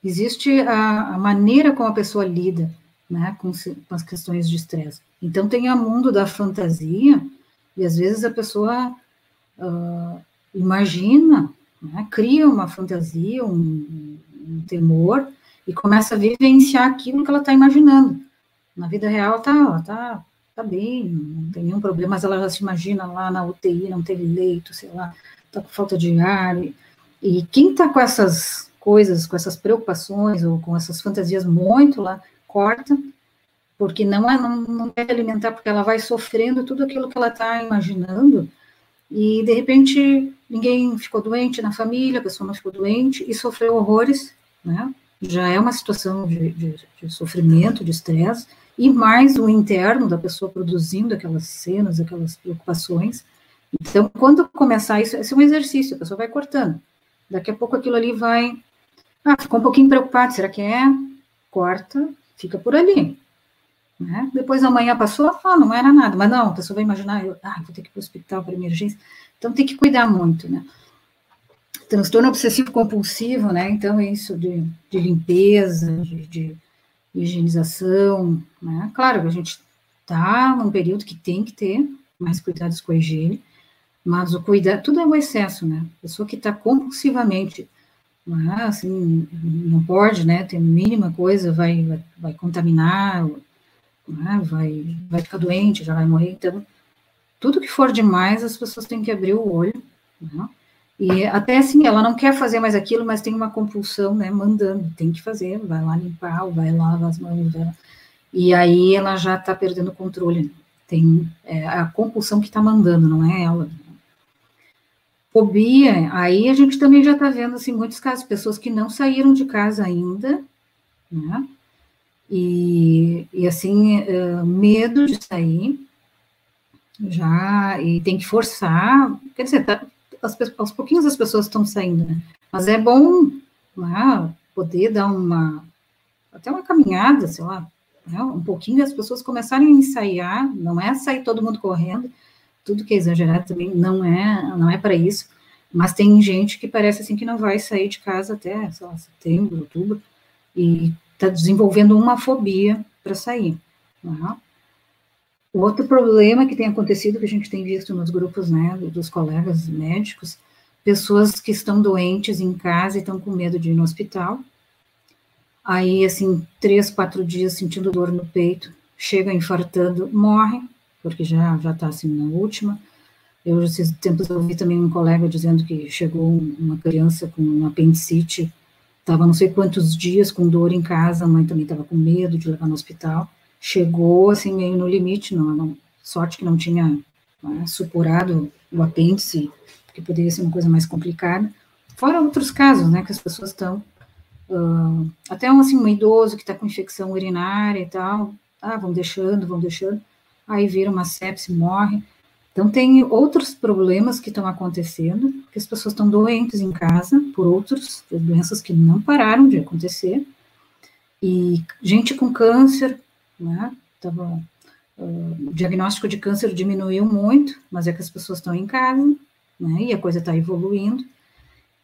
existe a, a, maneira como a pessoa lida né, com, com as questões de estresse. Então tem o mundo da fantasia, e às vezes a pessoa uh, imagina né? cria uma fantasia, um, um, temor, e começa a vivenciar aquilo que ela está imaginando. Na vida real, ela está tá, tá bem, não tem nenhum problema, mas ela já se imagina lá na UTI, não tem leito, sei lá, está com falta de ar. E, e quem está com essas coisas, com essas preocupações ou com essas fantasias muito lá, corta, porque não é não, não alimentar, porque ela vai sofrendo tudo aquilo que ela está imaginando, e de repente ninguém ficou doente na família, a pessoa não ficou doente e sofreu horrores, né? Já é uma situação de, de, de sofrimento, de estresse, e mais o interno da pessoa produzindo aquelas cenas, aquelas preocupações. Então, quando começar isso, esse é um exercício, a pessoa vai cortando. Daqui a pouco aquilo ali vai. Ah, ficou um pouquinho preocupado, será que é? Corta, fica por ali. Né? Depois amanhã passou, ah, não era nada, mas não, a pessoa vai imaginar, eu, ah, vou ter que ir para o hospital para emergência. Então tem que cuidar muito, né? Transtorno obsessivo compulsivo, né? Então é isso de, de limpeza, de, de higienização, né? Claro que a gente está num período que tem que ter mais cuidados com a higiene, mas o cuidado, tudo é o excesso, né? Pessoa que está compulsivamente, né? assim, não pode, né? Ter mínima coisa, vai, vai, vai contaminar, né? vai, vai ficar doente, já vai morrer. Então, tudo que for demais, as pessoas têm que abrir o olho, né? E até assim, ela não quer fazer mais aquilo, mas tem uma compulsão, né, mandando, tem que fazer, vai lá limpar, vai lá lavar as mãos dela. E aí ela já está perdendo o controle. Tem é, a compulsão que está mandando, não é ela. Fobia, aí a gente também já está vendo, assim, muitos casos, pessoas que não saíram de casa ainda, né, e, e assim, uh, medo de sair, já, e tem que forçar, quer dizer, tá, as, aos pouquinhos as pessoas estão saindo, né? Mas é bom né, poder dar uma, até uma caminhada, sei lá, né, um pouquinho as pessoas começarem a ensaiar, não é sair todo mundo correndo, tudo que é exagerado também não é, não é para isso, mas tem gente que parece assim que não vai sair de casa até, sei lá, setembro, outubro, e está desenvolvendo uma fobia para sair. Né? Outro problema que tem acontecido, que a gente tem visto nos grupos né, dos colegas médicos, pessoas que estão doentes em casa e estão com medo de ir no hospital. Aí, assim, três, quatro dias sentindo dor no peito, chega infartando, morre, porque já já está assim na última. Eu, esses tempos, ouvi também um colega dizendo que chegou uma criança com um apendicite, estava não sei quantos dias com dor em casa, a mãe também estava com medo de levar no hospital chegou assim meio no limite, não, não sorte que não tinha né, supurado o apêndice, porque poderia ser uma coisa mais complicada. Fora outros casos, né, que as pessoas estão uh, até um assim um idoso que está com infecção urinária e tal, ah, vão deixando, vão deixando, aí vira uma sepse, morre. Então tem outros problemas que estão acontecendo, que as pessoas estão doentes em casa por outras doenças que não pararam de acontecer. E gente com câncer, né? Tava, uh, o diagnóstico de câncer diminuiu muito, mas é que as pessoas estão em casa, né? E a coisa está evoluindo.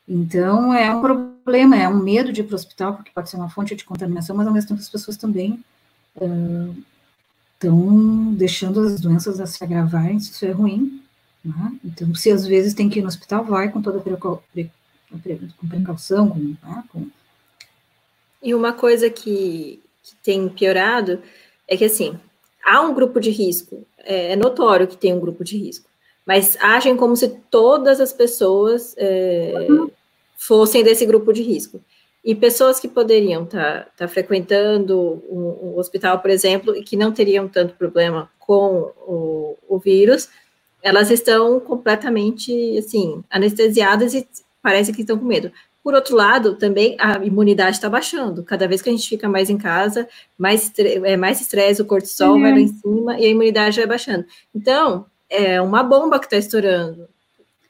Então, é um problema, é um medo de ir para o hospital, porque pode ser uma fonte de contaminação, mas ao mesmo tempo as pessoas também estão deixando as doenças a se agravarem, isso é ruim. Né? Então, se às vezes tem que ir no hospital, vai com toda precau com precaução. Com, né? com... E uma coisa que, que tem piorado é que assim, há um grupo de risco, é, é notório que tem um grupo de risco, mas agem como se todas as pessoas é, fossem desse grupo de risco. E pessoas que poderiam estar tá, tá frequentando um, um, hospital, por exemplo, e que não teriam tanto problema com o, o vírus, elas estão completamente, assim, anestesiadas e parece que estão com medo. Por outro lado, também a imunidade está baixando. Cada vez que a gente fica mais em casa, mais, é, mais estresse, o cortisol uhum. vai lá em cima e a imunidade vai baixando. Então, é uma bomba que está estourando.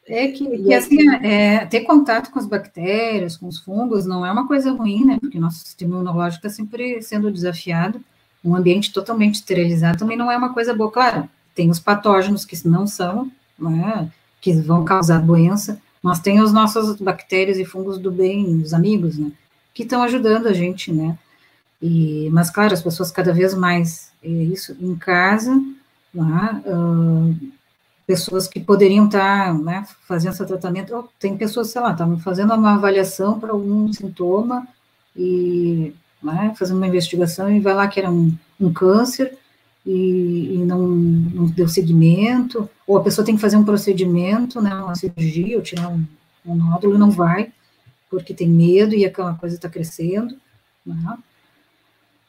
É que, que assim, é, ter contato com as bactérias, com os fungos, não é uma coisa ruim, né? Porque nosso sistema imunológico está sempre sendo desafiado. Um ambiente totalmente esterilizado também não é uma coisa boa. Claro, tem os patógenos que não são, né, que vão causar doença, nós temos nossas bactérias e fungos do bem, os amigos, né? Que estão ajudando a gente, né? E, mas, claro, as pessoas cada vez mais, é isso, em casa, lá, uh, pessoas que poderiam estar tá, né, fazendo esse tratamento, tem pessoas, sei lá, estavam fazendo uma avaliação para algum sintoma e né, fazendo uma investigação e vai lá que era um, um câncer, e, e não, não, deu seguimento, ou a pessoa tem que fazer um procedimento, né, uma cirurgia, ou tirar um, um nódulo e não vai, porque tem medo e aquela coisa está crescendo. Né?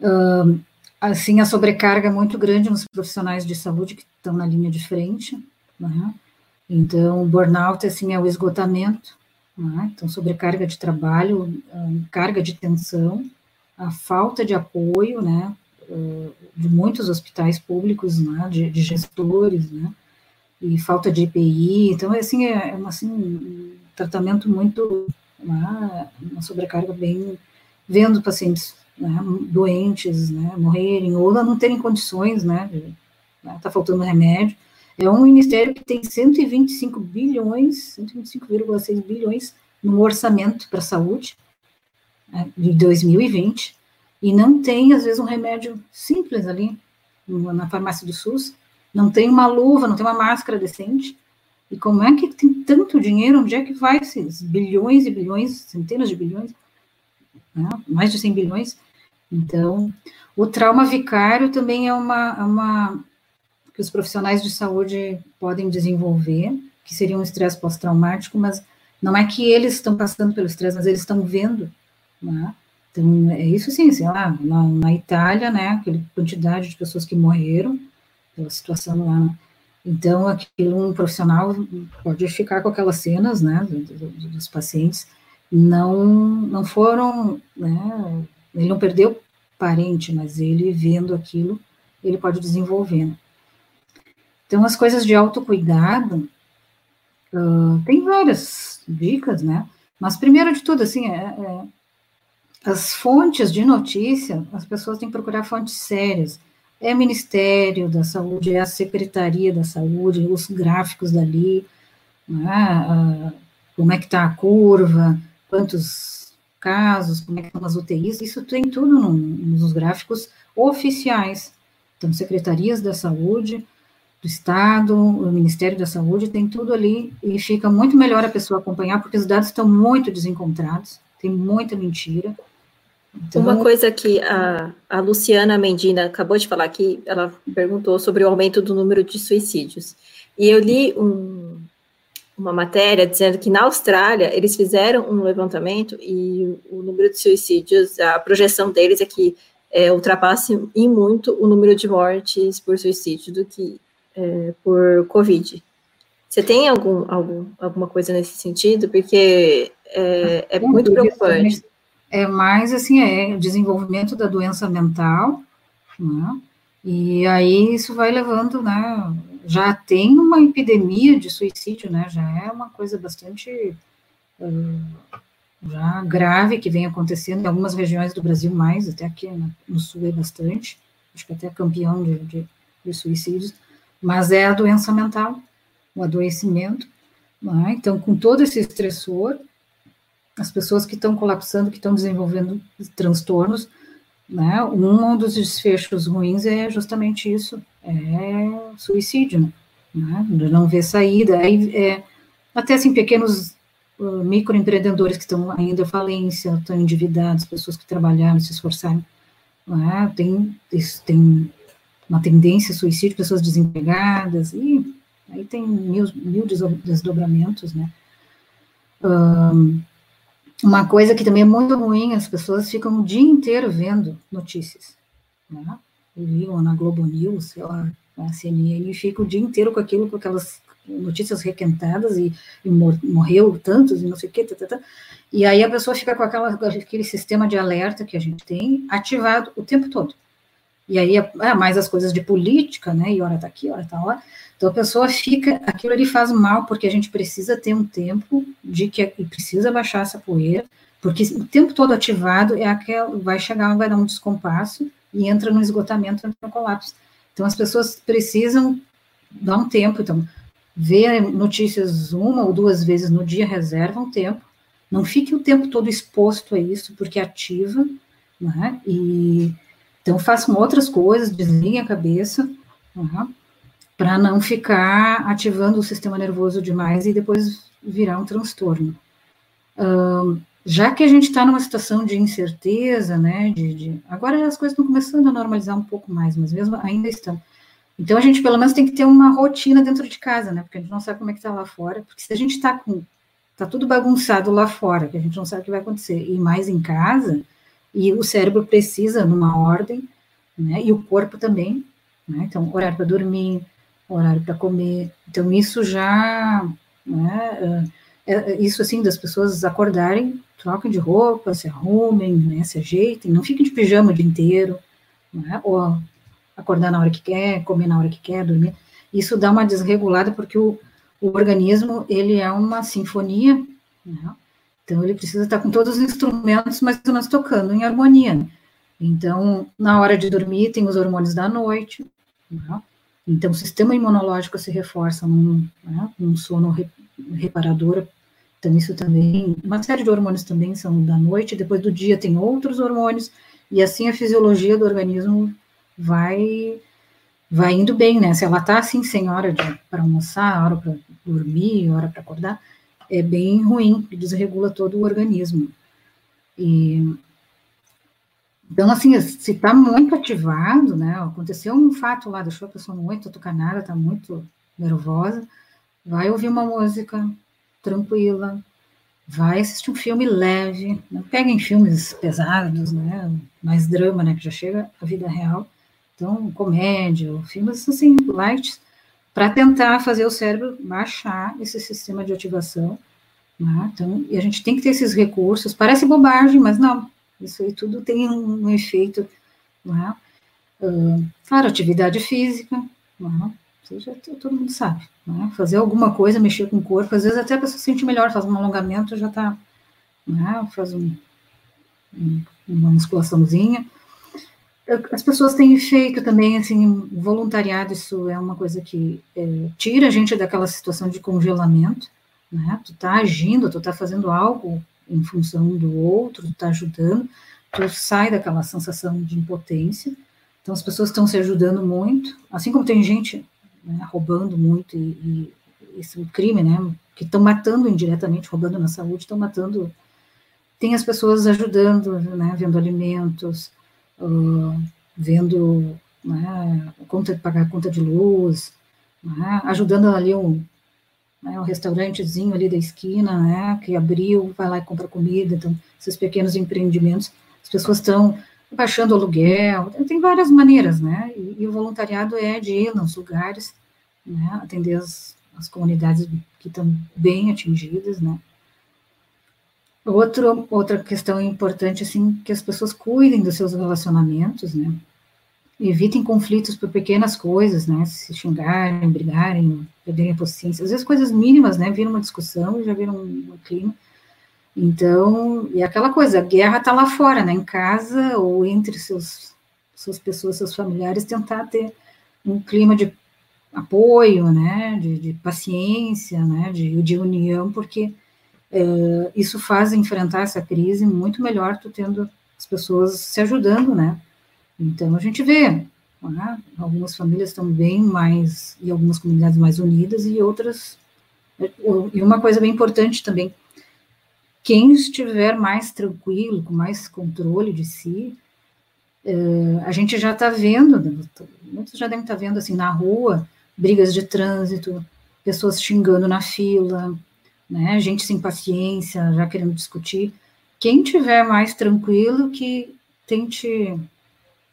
Uh, assim, a sobrecarga é muito grande nos profissionais de saúde que estão na linha de frente. Né? Então, burnout, assim, é o esgotamento, né? então, sobrecarga de trabalho, carga de tensão, a falta de apoio, né, de muitos hospitais públicos, né, de, de gestores, né, e falta de EPI, então, assim, é, é assim, um tratamento muito, né, uma sobrecarga bem, vendo pacientes né, doentes, né, morrerem, ou não terem condições, né, de, né, tá faltando remédio, é um ministério que tem 125 bilhões, 125,6 bilhões no orçamento para a saúde né, de 2020, e não tem, às vezes, um remédio simples ali na farmácia do SUS, não tem uma luva, não tem uma máscara decente, e como é que tem tanto dinheiro, onde é que vai esses bilhões e bilhões, centenas de bilhões, né, mais de 100 bilhões, então, o trauma vicário também é uma, é uma que os profissionais de saúde podem desenvolver, que seria um estresse pós-traumático, mas não é que eles estão passando pelo estresse, mas eles estão vendo, né? Então, é isso sim, sei lá, na, na Itália, né, aquela quantidade de pessoas que morreram pela situação lá, né? Então, aquilo, um profissional pode ficar com aquelas cenas, né, dos pacientes, não, não foram, né, ele não perdeu parente, mas ele vendo aquilo, ele pode desenvolver, né? Então, as coisas de autocuidado, uh, tem várias dicas, né? Mas, primeiro de tudo, assim, é, é, as fontes de notícia, as pessoas têm que procurar fontes sérias. É Ministério da Saúde, é a Secretaria da Saúde, os gráficos dali, né? uh, como é que está a curva, quantos casos, como é que estão as UTIs, isso tem tudo no, nos gráficos oficiais. Então, secretarias da saúde, do Estado, o Ministério da Saúde, tem tudo ali e fica muito melhor a pessoa acompanhar, porque os dados estão muito desencontrados, tem muita mentira. Então... Uma coisa que a, a Luciana Mendina acabou de falar aqui, ela perguntou sobre o aumento do número de suicídios. E eu li um, uma matéria dizendo que na Austrália eles fizeram um levantamento e o número de suicídios, a projeção deles é que é, ultrapasse em muito o número de mortes por suicídio do que é, por Covid. Você tem algum, algum, alguma coisa nesse sentido? Porque é, é muito preocupante. É mais, assim, é desenvolvimento da doença mental, né? E aí isso vai levando, né? Já tem uma epidemia de suicídio, né? Já é uma coisa bastante uh, já grave que vem acontecendo em algumas regiões do Brasil mais, até aqui no sul é bastante, acho que até campeão de, de, de suicídios mas é a doença mental, o adoecimento. É? Então, com todo esse estressor, as pessoas que estão colapsando, que estão desenvolvendo transtornos, né, um dos desfechos ruins é justamente isso, é suicídio, né, não ver saída, aí, é, até assim, pequenos uh, microempreendedores que estão ainda falência, estão endividados, pessoas que trabalharam, se esforçaram, né, tem, tem uma tendência a suicídio, pessoas desempregadas, e aí tem mil, mil desdobramentos, né? Um, uma coisa que também é muito ruim, as pessoas ficam o dia inteiro vendo notícias, né? Ligam na Globo News, sei lá, na CNN, e ficam o dia inteiro com aquilo, com aquelas notícias requentadas, e, e mor morreu tantos, e não sei o quê, tá, tá, tá. e aí a pessoa fica com aquela, aquele sistema de alerta que a gente tem ativado o tempo todo. E aí é, é mais as coisas de política, né? E hora tá aqui, hora tá lá. Então a pessoa fica, aquilo ali faz mal, porque a gente precisa ter um tempo de que precisa baixar essa poeira, porque o tempo todo ativado é aquele, vai chegar, vai dar um descompasso e entra no esgotamento, entra no colapso. Então as pessoas precisam dar um tempo, então, ver notícias uma ou duas vezes no dia, reserva um tempo, não fique o tempo todo exposto a isso, porque ativa, né? E então, façam outras coisas, desliguem a cabeça, uhum, para não ficar ativando o sistema nervoso demais e depois virar um transtorno. Um, já que a gente está numa situação de incerteza, né, de, de, agora as coisas estão começando a normalizar um pouco mais, mas mesmo ainda estão. Então a gente pelo menos tem que ter uma rotina dentro de casa, né, porque a gente não sabe como é que está lá fora, porque se a gente está com, tá tudo bagunçado lá fora, que a gente não sabe o que vai acontecer, e mais em casa, e o cérebro precisa numa ordem, né, e o corpo também, né, então horário para dormir, horário para comer, então isso já, né, é, isso assim das pessoas acordarem troquem de roupa, se arrumem, né, se ajeitem, não fiquem de pijama o dia inteiro, né, ou acordar na hora que quer, comer na hora que quer, dormir. Isso dá uma desregulada porque o, o organismo, ele é uma sinfonia, né, então ele precisa estar com todos os instrumentos, mas nós tocando em harmonia. Então, na hora de dormir, tem os hormônios da noite, né, então o sistema imunológico se reforça num, né, num sono reparador então, isso também, uma série de hormônios também são da noite, depois do dia tem outros hormônios, e assim a fisiologia do organismo vai vai indo bem, né? Se ela tá assim, sem hora para almoçar, hora para dormir, hora para acordar, é bem ruim, desregula todo o organismo. E, então, assim, se está muito ativado, né? Aconteceu um fato lá, deixou a pessoa muito tucanada, está muito nervosa, vai ouvir uma música, tranquila, vai assistir um filme leve, não peguem filmes pesados, né, mais drama, né, que já chega a vida real, então comédia, filmes assim, light, para tentar fazer o cérebro baixar esse sistema de ativação, né, então, e a gente tem que ter esses recursos, parece bobagem, mas não, isso aí tudo tem um, um efeito, né, uh, claro, atividade física, né, seja, todo mundo sabe, né? Fazer alguma coisa, mexer com o corpo, às vezes até a pessoa se sente melhor, faz um alongamento, já está, né? Faz um, um, uma musculaçãozinha. As pessoas têm feito também, assim, voluntariado, isso é uma coisa que é, tira a gente daquela situação de congelamento, né? Tu tá agindo, tu tá fazendo algo em função do outro, tu tá ajudando, tu sai daquela sensação de impotência. Então, as pessoas estão se ajudando muito, assim como tem gente né, roubando muito e, e esse é um crime, né, que estão matando indiretamente, roubando na saúde, estão matando. Tem as pessoas ajudando, né, vendo alimentos, vendo né, conta, pagar a conta de luz, né, ajudando ali um, né, um restaurantezinho ali da esquina, né, que abriu, vai lá e compra comida, então, esses pequenos empreendimentos, as pessoas estão baixando aluguel, tem várias maneiras, né? E, e, o voluntariado é de ir nos lugares, né? Atender as, as comunidades que estão bem atingidas, né? Outro, outra questão importante, assim, que as pessoas cuidem dos seus relacionamentos, né? Evitem conflitos por pequenas coisas, né? Se xingarem, brigarem, perderem a paciência. Às vezes coisas mínimas, né? Viram uma discussão e já viram um, clima então, e aquela coisa, a guerra está lá fora, né, em casa ou entre seus, suas pessoas, seus familiares, tentar ter um clima de apoio, né, de, de paciência, né, de, de união, porque é, isso faz enfrentar essa crise muito melhor tu tendo as pessoas se ajudando, né. Então, a gente vê, né, algumas famílias estão bem mais, e algumas comunidades mais unidas, e outras, e uma coisa bem importante também, quem estiver mais tranquilo, com mais controle de si, uh, a gente já está vendo, muitos já devem estar tá vendo assim na rua, brigas de trânsito, pessoas xingando na fila, né, gente sem paciência, já querendo discutir. Quem tiver mais tranquilo, que tente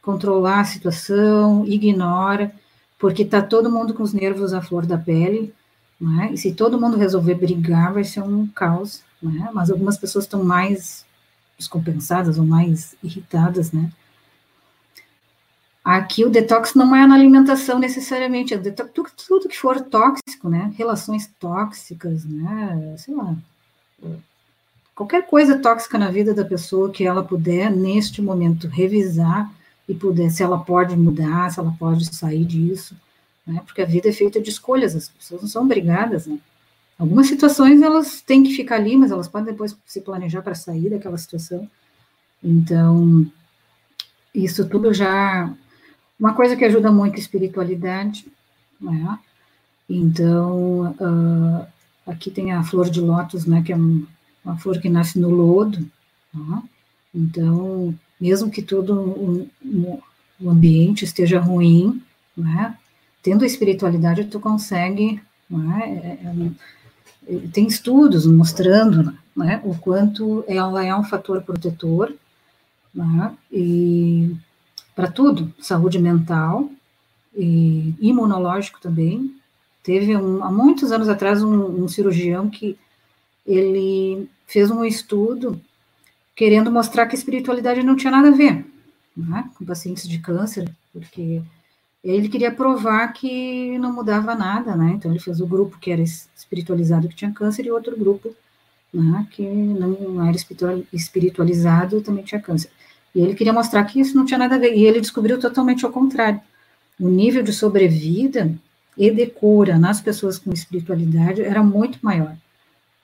controlar a situação, ignora, porque está todo mundo com os nervos à flor da pele, né? e se todo mundo resolver brigar, vai ser um caos né? Mas algumas pessoas estão mais descompensadas ou mais irritadas, né? Aqui o detox não é na alimentação necessariamente, é detox, tudo, tudo, que for tóxico, né? Relações tóxicas, né? Sei lá. Qualquer coisa tóxica na vida da pessoa que ela puder, neste momento, revisar e puder, se ela pode mudar, se ela pode sair disso, né? Porque a vida é feita de escolhas, as pessoas não são obrigadas, né? Algumas situações elas têm que ficar ali, mas elas podem depois se planejar para sair daquela situação. Então, isso tudo já. Uma coisa que ajuda muito a espiritualidade, né? Então, uh, aqui tem a flor de lótus, né? Que é um, uma flor que nasce no lodo. Tá? Então, mesmo que todo o, o ambiente esteja ruim, né? tendo a espiritualidade, tu consegue. Né? É, é, tem estudos mostrando né, o quanto ela é um fator protetor né, e para tudo, saúde mental e imunológico também. Teve um, há muitos anos atrás um, um cirurgião que ele fez um estudo querendo mostrar que a espiritualidade não tinha nada a ver né, com pacientes de câncer, porque ele queria provar que não mudava nada, né? Então ele fez o grupo que era espiritualizado que tinha câncer e outro grupo né, que não era espiritualizado também tinha câncer. E ele queria mostrar que isso não tinha nada a ver. E ele descobriu totalmente ao contrário. O nível de sobrevida e de cura nas pessoas com espiritualidade era muito maior.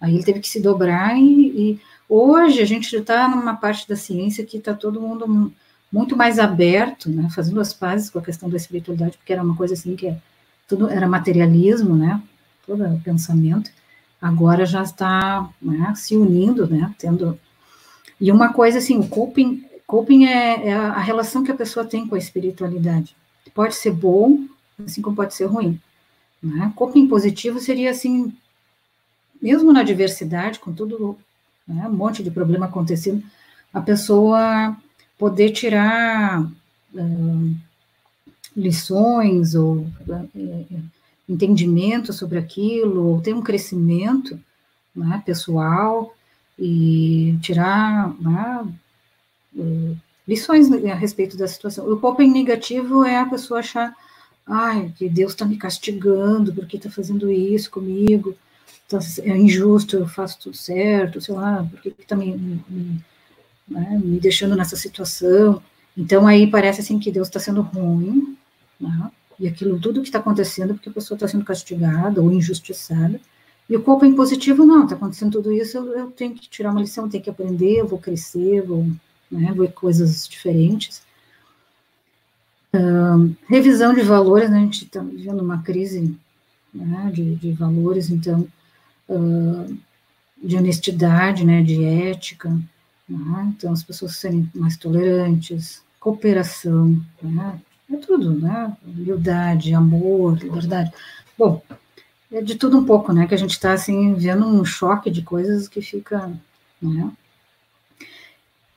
Aí ele teve que se dobrar e, e hoje a gente está numa parte da ciência que está todo mundo muito mais aberto, né, fazendo as pazes com a questão da espiritualidade, porque era uma coisa assim que é, tudo era materialismo, né, todo o pensamento, agora já está né, se unindo, né, tendo... E uma coisa assim, o coping, coping é, é a relação que a pessoa tem com a espiritualidade. Pode ser bom, assim como pode ser ruim. Né? Coping positivo seria assim, mesmo na diversidade, com tudo, né, um monte de problema acontecendo, a pessoa poder tirar uh, lições ou uh, entendimento sobre aquilo, ou ter um crescimento né, pessoal e tirar lições a respeito da situação. O coping negativo é a pessoa achar, ai, que Deus está me castigando, porque está fazendo isso comigo, tá, é injusto, eu faço tudo certo, sei lá, por que está me, me né, me deixando nessa situação. Então, aí parece assim que Deus está sendo ruim, né, e aquilo tudo que está acontecendo porque a pessoa está sendo castigada ou injustiçada. E o corpo é impositivo, não, está acontecendo tudo isso, eu, eu, tenho que tirar uma lição, tenho que aprender, eu vou crescer, vou né, ver coisas diferentes. Revisão de valores, né, a gente está vivendo uma crise né, de, de, valores, então, uh, de honestidade, né, de ética, né? Então, as pessoas serem mais tolerantes, cooperação, né? é tudo, né? Humildade, amor, liberdade. Bom, é de tudo um pouco, né? Que a gente está, assim, vendo um choque de coisas que fica, né?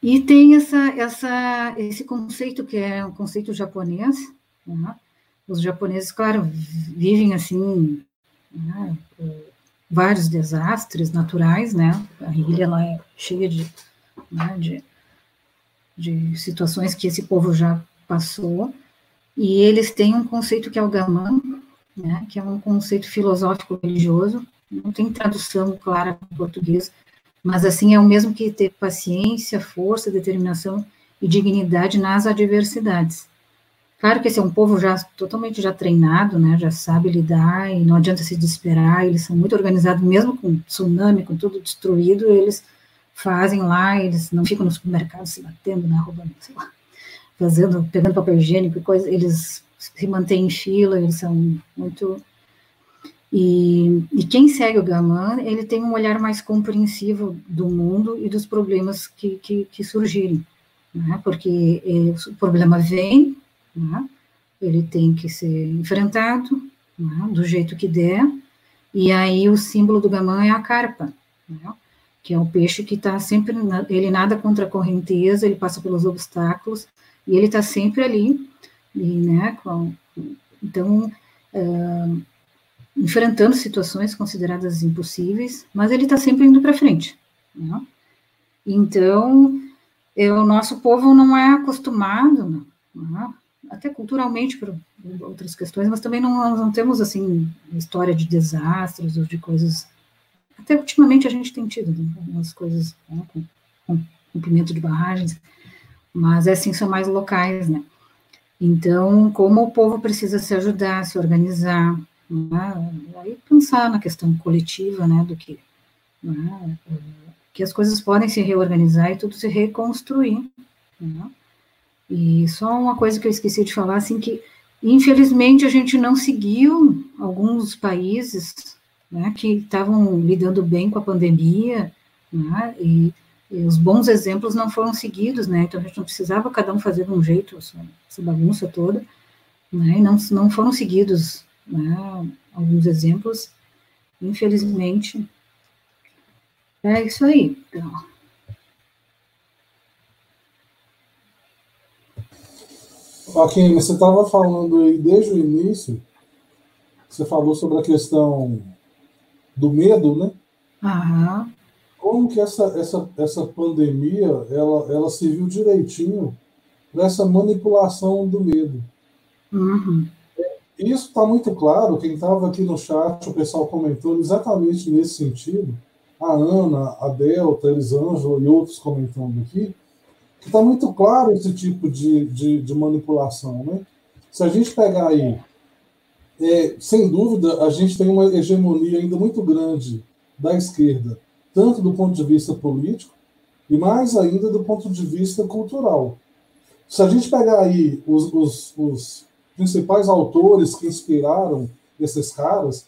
E tem essa, essa, esse conceito que é um conceito japonês, né? Os japoneses, claro, vivem assim, né? vários desastres naturais, né? A ilha lá é cheia de né, de, de situações que esse povo já passou, e eles têm um conceito que é o Gaman, né, que é um conceito filosófico religioso, não tem tradução clara em português, mas assim é o mesmo que ter paciência, força, determinação e dignidade nas adversidades. Claro que esse é um povo já totalmente já treinado, né, já sabe lidar e não adianta se desesperar, eles são muito organizados, mesmo com tsunami, com tudo destruído, eles fazem lá, eles não ficam no supermercado se batendo na rua, sei lá, fazendo, pegando papel higiênico e coisa, eles se mantêm em fila, eles são muito... E, e quem segue o Gaman, ele tem um olhar mais compreensivo do mundo e dos problemas que, que, que surgirem, né? porque é, o problema vem, né? ele tem que ser enfrentado né? do jeito que der, e aí o símbolo do Gaman é a carpa, né? que é um peixe que está sempre, ele nada contra a correnteza, ele passa pelos obstáculos, e ele está sempre ali, e, né, então, uh, enfrentando situações consideradas impossíveis, mas ele está sempre indo para frente. Né? Então, é, o nosso povo não é acostumado, né, até culturalmente, por outras questões, mas também não, não temos, assim, história de desastres ou de coisas até ultimamente a gente tem tido né, algumas coisas né, com, com cumprimento de barragens, mas assim são mais locais, né? Então, como o povo precisa se ajudar, se organizar, né? aí pensar na questão coletiva, né, do que, né, que as coisas podem se reorganizar e tudo se reconstruir, né? E só uma coisa que eu esqueci de falar, assim, que infelizmente a gente não seguiu alguns países né, que estavam lidando bem com a pandemia, né? E, e, os bons exemplos não foram seguidos, né? Então a gente não precisava cada um fazer de um jeito essa, essa bagunça toda, né? E não, não foram seguidos, né? Alguns exemplos, infelizmente. É isso aí. Então. Joaquim, você estava falando aí desde o início, você falou sobre a questão do medo, né? Uhum. Como que essa, essa, essa pandemia ela, ela serviu direitinho para essa manipulação do medo? Uhum. Isso está muito claro. Quem estava aqui no chat, o pessoal comentando exatamente nesse sentido. A Ana, a Delta, a Elisângela e outros comentando aqui está muito claro esse tipo de, de, de, manipulação. Né? Se a gente pegar aí, é, sem dúvida, a gente tem uma hegemonia ainda muito grande da esquerda, tanto do ponto de vista político e mais ainda do ponto de vista cultural. Se a gente pegar aí os, os, os principais autores que inspiraram esses caras,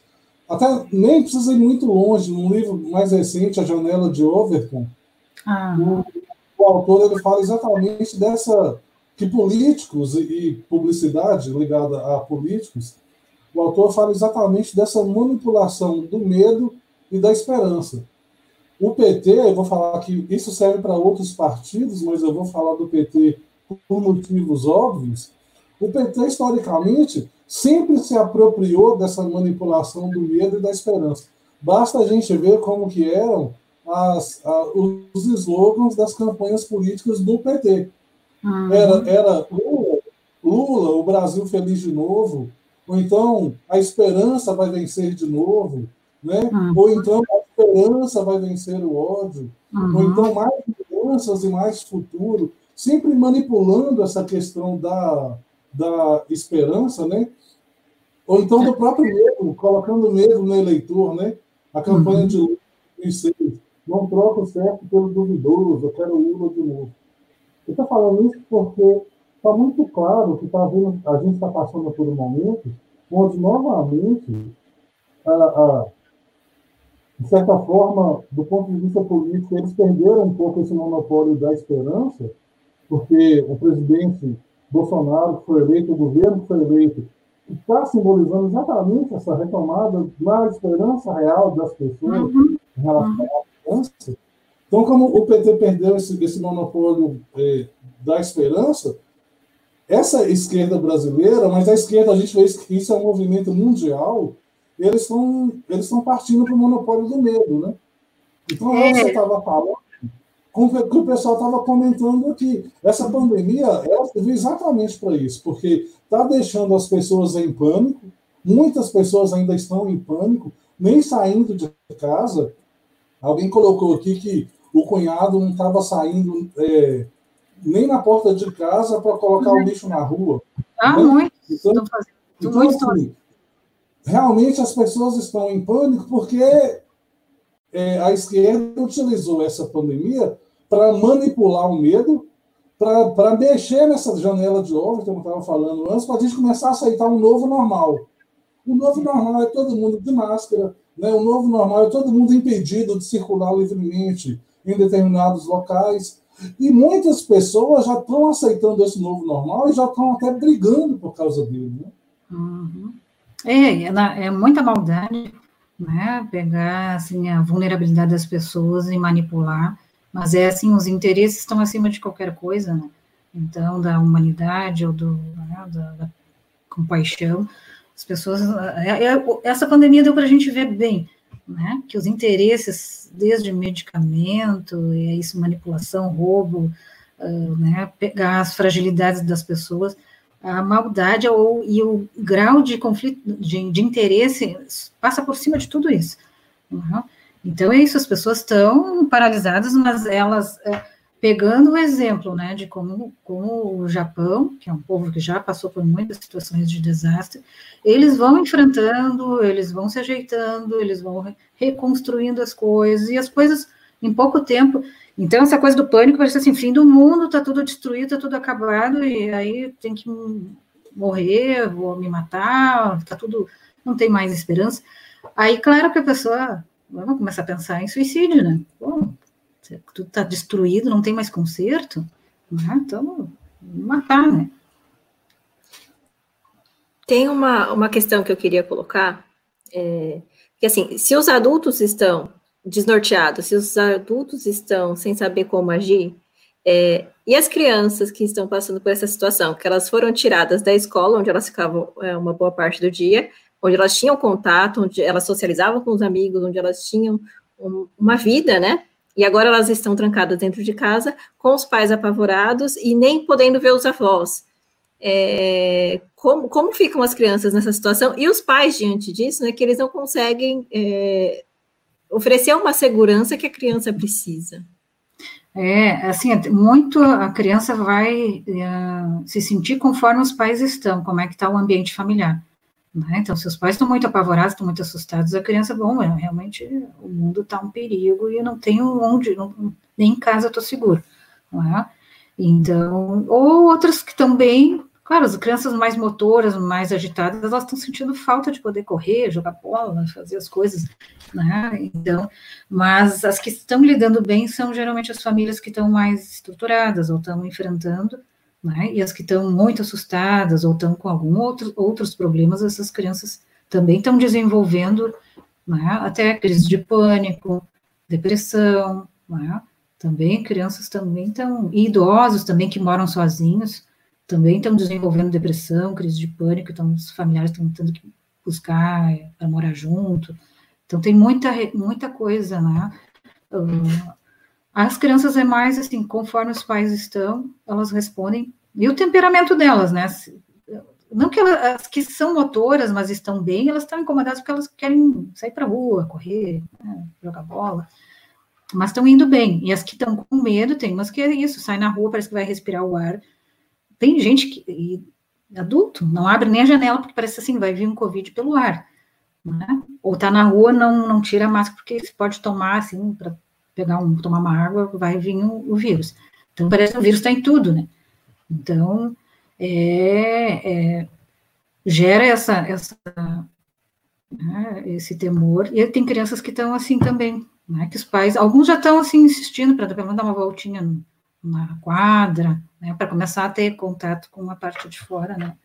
até nem precisa ir muito longe, num livro mais recente, A Janela de Overton, ah. o, o autor ele fala exatamente dessa que políticos e, e publicidade ligada a políticos, o autor fala exatamente dessa manipulação do medo e da esperança. O PT, eu vou falar que isso serve para outros partidos, mas eu vou falar do PT por motivos óbvios. O PT, historicamente, sempre se apropriou dessa manipulação do medo e da esperança. Basta a gente ver como que eram as, a, os slogans das campanhas políticas do PT. Uhum. Era, era Lula, Lula, o Brasil feliz de novo, ou então a esperança vai vencer de novo, né? Uhum. ou então a esperança vai vencer o ódio, uhum. ou então mais mudanças e mais futuro, sempre manipulando essa questão da, da esperança, né? ou então do próprio medo, colocando medo no eleitor, né? a campanha uhum. de 2006 não troco o certo pelo duvidoso, eu quero Lula de novo. Eu estou falando isso porque está muito claro que tá vendo, a gente está passando por um momento onde, novamente, a, a, de certa forma, do ponto de vista político, eles perderam um pouco esse monopólio da esperança, porque o presidente Bolsonaro, que foi eleito, o governo que foi eleito, está simbolizando exatamente essa retomada da esperança real das pessoas uhum. em relação à esperança. Então, como o PT perdeu esse, esse monopólio é, da esperança, essa esquerda brasileira, mas a esquerda, a gente vê que isso é um movimento mundial, eles estão eles partindo para o monopólio do medo, né? Então, é. você estava falando, com o que o pessoal estava comentando aqui, essa pandemia, ela serviu exatamente para isso, porque está deixando as pessoas em pânico, muitas pessoas ainda estão em pânico, nem saindo de casa, Alguém colocou aqui que o cunhado não estava saindo é, nem na porta de casa para colocar o lixo na rua. Ah, né? muito. Então, então muito. Assim, realmente as pessoas estão em pânico porque é, a esquerda utilizou essa pandemia para manipular o medo, para mexer nessa janela de ovo, como eu estava falando antes, para a gente começar a aceitar um novo normal. O novo normal é todo mundo de máscara, né? O novo normal é todo mundo impedido de circular livremente em determinados locais. E muitas pessoas já estão aceitando esse novo normal e já estão até brigando por causa dele. Né? Uhum. É, é, é muita maldade né? pegar assim, a vulnerabilidade das pessoas e manipular, mas é assim, os interesses estão acima de qualquer coisa, né? então, da humanidade ou do, né, da, da compaixão, as pessoas. É, é, essa pandemia deu para a gente ver bem, né? Que os interesses, desde medicamento, e é isso, manipulação, roubo, uh, né? Pegar as fragilidades das pessoas, a maldade ou, e o grau de conflito, de, de interesse passa por cima de tudo isso. Uhum. Então é isso, as pessoas estão paralisadas, mas elas. Uh, pegando o exemplo né, de como, como o Japão, que é um povo que já passou por muitas situações de desastre, eles vão enfrentando, eles vão se ajeitando, eles vão reconstruindo as coisas, e as coisas em pouco tempo. Então, essa coisa do pânico parece assim: fim do mundo, está tudo destruído, está tudo acabado, e aí tem que morrer, vou me matar, está tudo, não tem mais esperança. Aí, claro que a pessoa, vamos começar a pensar em suicídio, né? Bom, tudo está destruído, não tem mais conserto, né? então, matar, né? Tem uma, uma questão que eu queria colocar, é, que assim, se os adultos estão desnorteados, se os adultos estão sem saber como agir, é, e as crianças que estão passando por essa situação, que elas foram tiradas da escola, onde elas ficavam é, uma boa parte do dia, onde elas tinham contato, onde elas socializavam com os amigos, onde elas tinham um, uma vida, né? E agora elas estão trancadas dentro de casa, com os pais apavorados e nem podendo ver os avós. É, como, como ficam as crianças nessa situação? E os pais, diante disso, né, que eles não conseguem é, oferecer uma segurança que a criança precisa. É, assim, muito a criança vai uh, se sentir conforme os pais estão, como é que está o ambiente familiar. Né? Então, se os pais estão muito apavorados, estão muito assustados, a criança, bom, é, realmente o mundo está um perigo e eu não tenho onde, não, nem em casa estou seguro. É? Então, ou outras que também Claro, as crianças mais motoras, mais agitadas, elas estão sentindo falta de poder correr, jogar bola, fazer as coisas, né? Então, mas as que estão lidando bem são geralmente as famílias que estão mais estruturadas ou estão enfrentando, né? E as que estão muito assustadas ou estão com algum outro, outros problemas, essas crianças também estão desenvolvendo, né? Até crise de pânico, depressão, né? Também crianças também estão, e idosos também que moram sozinhos, também estão desenvolvendo depressão, crise de pânico, então os familiares estão tendo que buscar é, para morar junto. Então tem muita, muita coisa, né? Uh, as crianças é mais assim, conforme os pais estão, elas respondem, e o temperamento delas, né? Não que elas, as que são motoras, mas estão bem, elas estão incomodadas porque elas querem sair para a rua, correr, né? jogar bola, mas estão indo bem. E as que estão com medo, tem umas que é isso, sai na rua, parece que vai respirar o ar, tem gente que, adulto, não abre nem a janela porque parece assim, vai vir um Covid pelo ar. Né? Ou tá na rua, não, não tira a máscara porque pode tomar, assim, para pegar um, tomar uma água, vai vir o, o vírus. Então, parece que o vírus está em tudo, né? Então, é, é, gera essa, essa né, esse temor. E tem crianças que estão assim também, né? Que os pais, alguns já estão assim insistindo para dar uma voltinha na quadra, né, para começar a ter contato com a parte de fora, né.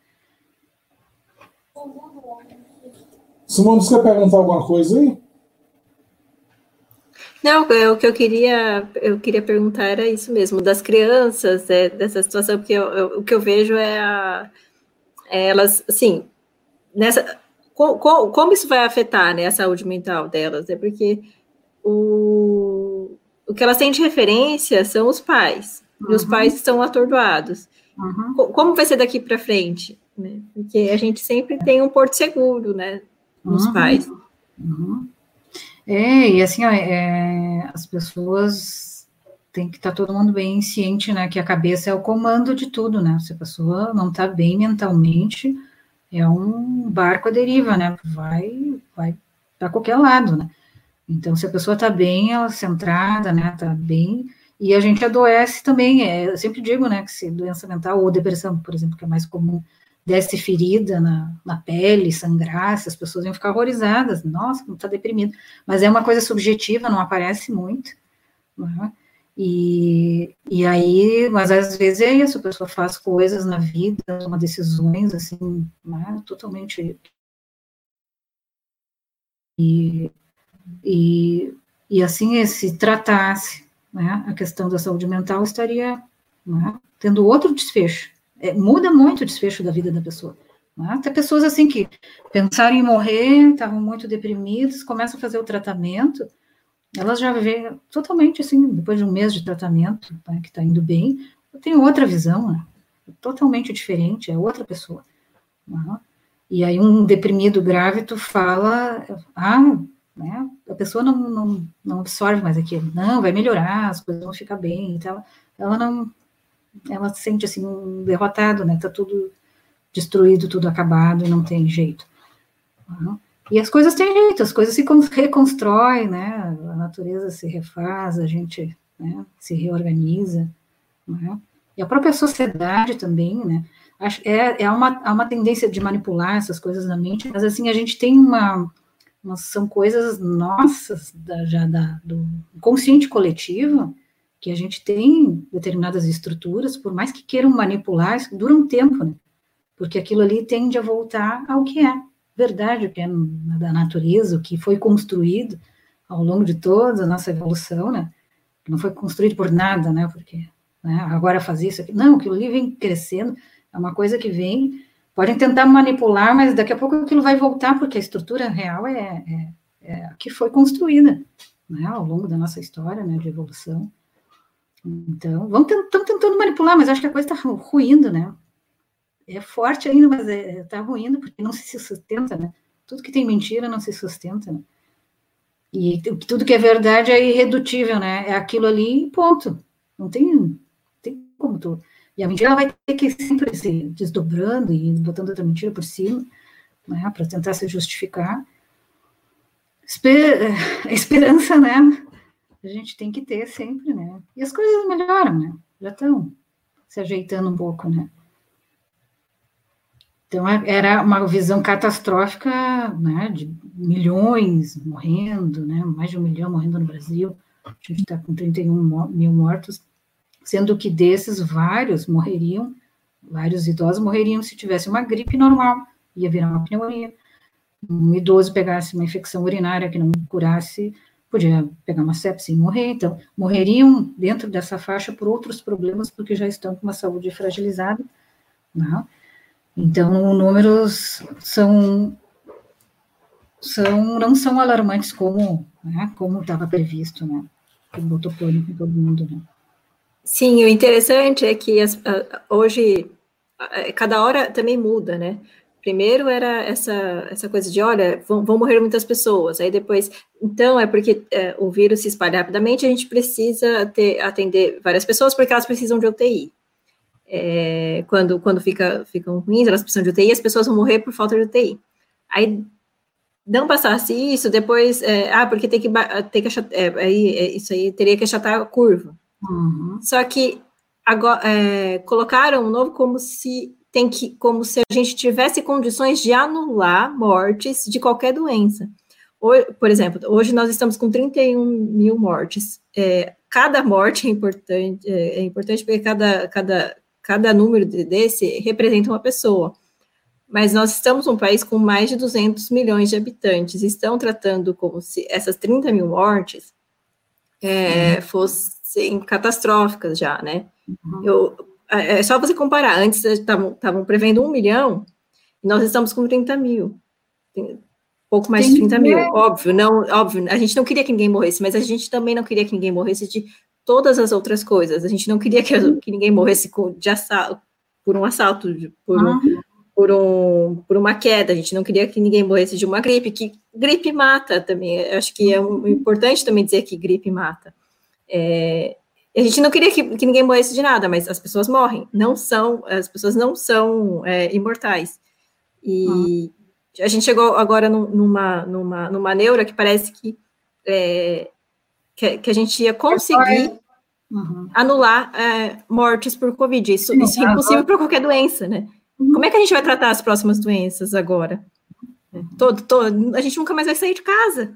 Simone, você quer perguntar alguma coisa aí? Não, é, o que eu queria, eu queria perguntar era isso mesmo, das crianças, é, dessa situação, porque eu, eu, o que eu vejo é, a, é elas, assim, nessa, co, co, como isso vai afetar né, a saúde mental delas? É porque o, o que elas têm de referência são os pais, uhum. e os uhum. pais estão atordoados. Uhum. Como vai ser daqui para frente? Né? Porque a gente sempre tem um porto seguro, né, nos uhum. pais. Uhum. É, e assim, ó, é, as pessoas tem que estar tá todo mundo bem ciente, né, que a cabeça é o comando de tudo, né, se a pessoa não está bem mentalmente, é um barco à deriva, né, vai, vai para qualquer lado, né, então, se a pessoa está bem, ela centrada, né, está bem, e a gente adoece também, é, eu sempre digo, né, que se doença mental ou depressão, por exemplo, que é mais comum, desse ferida na, na pele, sangrasse, as pessoas iam ficar horrorizadas, nossa, como está deprimido, mas é uma coisa subjetiva, não aparece muito, né? E, e aí, mas às vezes é isso, a pessoa faz coisas na vida, toma decisões, assim, né, totalmente... E, e, e assim, se tratasse né, a questão da saúde mental, estaria né, tendo outro desfecho. É, muda muito o desfecho da vida da pessoa. Né? Tem pessoas assim que pensaram em morrer, estavam muito deprimidas, começam a fazer o tratamento, elas já vê totalmente assim, depois de um mês de tratamento, né, que está indo bem, tem outra visão, né, totalmente diferente, é outra pessoa. Né? E aí um deprimido grave, tu fala, ah, né? A pessoa não, não, não absorve mais aquilo, não, vai melhorar, as coisas vão ficar bem, então ela não, ela se sente assim, um derrotado, né, tá tudo destruído, tudo acabado, não tem jeito. Uhum. E as coisas têm jeito, as coisas se reconstroem, né, a natureza se refaz, a gente né, se reorganiza, né? e a própria sociedade também, né, é, é uma, há uma tendência de manipular essas coisas na mente, mas assim, a gente tem uma mas são coisas nossas, da, já da, do consciente coletivo, que a gente tem determinadas estruturas, por mais que queiram manipular, dura um tempo, né? Porque aquilo ali tende a voltar ao que é verdade, o que é da natureza, o que foi construído ao longo de toda a nossa evolução, né? Não foi construído por nada, né? Porque né, agora faz isso aqui. Não, aquilo ali vem crescendo, é uma coisa que vem Podem tentar manipular, mas daqui a pouco aquilo vai voltar, porque a estrutura real é, é, é a que foi construída né, ao longo da nossa história né, de evolução. Então, estamos tentando manipular, mas acho que a coisa está ruindo, né? É forte ainda, mas está é, tá ruindo, porque não se sustenta, né? Tudo que tem mentira não se sustenta, né? E tudo que é verdade é irredutível, né? É aquilo ali ponto. Não tem, tem como tu e a mentira ela vai ter que sempre se desdobrando e botando outra mentira por cima, né, para tentar se justificar. Esper a *laughs* esperança, né? A gente tem que ter sempre, né? E as coisas melhoram, né? Já estão se ajeitando um pouco, né? Então, é, era uma visão catastrófica, né, de milhões morrendo, né, mais de um milhão morrendo no Brasil, a gente está com 31 mil mortos, sendo que desses vários morreriam, vários idosos morreriam se tivesse uma gripe normal, ia virar uma pneumonia. Um idoso pegasse uma infecção urinária que não curasse, podia pegar uma sepse e morrer. Então, morreriam dentro dessa faixa por outros problemas, porque já estão com uma saúde fragilizada. Né? Então, números são, são não são alarmantes como né, como estava previsto, né? Que botou pânico em todo mundo, né? Sim, o interessante é que as, hoje cada hora também muda, né? Primeiro era essa, essa coisa de, olha, vão, vão morrer muitas pessoas. Aí depois, então é porque é, o vírus se espalha rapidamente, a gente precisa ter, atender várias pessoas porque elas precisam de UTI. É, quando quando fica, ficam ruins, elas precisam de UTI, as pessoas vão morrer por falta de UTI. Aí não passasse isso, depois, é, ah, porque tem que, tem que achatar, é, aí, é, isso aí teria que achatar a curva. Uhum. Só que agora é, colocaram um novo como se tem que, como se a gente tivesse condições de anular mortes de qualquer doença. por exemplo, hoje nós estamos com 31 mil mortes. É, cada morte é importante, é, é importante porque cada, cada, cada número desse representa uma pessoa. Mas nós estamos um país com mais de 200 milhões de habitantes. Estão tratando como se essas 30 mil mortes é, uhum. fosse, serem catastróficas já, né? Uhum. Eu, é, é só você comparar, antes estavam prevendo um milhão, e nós estamos com 30 mil. Pouco mais Tem de 30 mil, óbvio, não, óbvio, a gente não queria que ninguém morresse, mas a gente também não queria que ninguém morresse de todas as outras coisas. A gente não queria que, que ninguém morresse de assalto, por um assalto, por, uhum. um, por, um, por uma queda. A gente não queria que ninguém morresse de uma gripe, que gripe mata também. Acho que é um, importante também dizer que gripe mata. É, a gente não queria que, que, ninguém morresse de nada, mas as pessoas morrem, não são, as pessoas não são é, imortais. E uhum. a gente chegou agora numa, numa, numa neura que parece que, é, que, que, a gente ia conseguir uhum. anular é, mortes por Covid. Isso, isso é impossível para qualquer doença, né? Uhum. Como é que a gente vai tratar as próximas doenças agora? Todo, todo, a gente nunca mais vai sair de casa.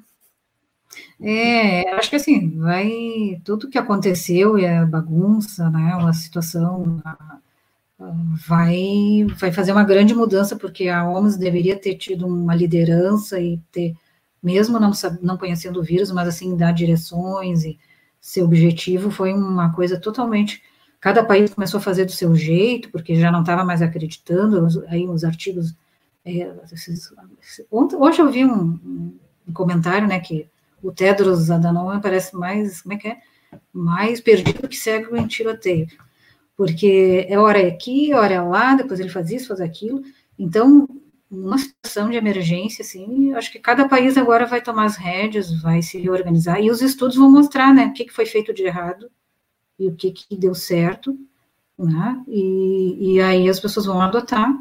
É, acho que assim, vai tudo que aconteceu e a bagunça, né, uma situação vai vai fazer uma grande mudança porque a OMS deveria ter tido uma liderança e ter mesmo não não conhecendo o vírus, mas assim dar direções e seu objetivo foi uma coisa totalmente cada país começou a fazer do seu jeito porque já não estava mais acreditando aí os artigos é, esses, hoje eu vi um, um comentário né que o Tedros Adhanom parece mais, como é que é? Mais perdido que cego em tiroteio. Porque é hora aqui, hora lá, depois ele faz isso, faz aquilo. Então, uma situação de emergência, assim, acho que cada país agora vai tomar as rédeas, vai se reorganizar, e os estudos vão mostrar, né, o que, que foi feito de errado e o que, que deu certo, né, e, e aí as pessoas vão adotar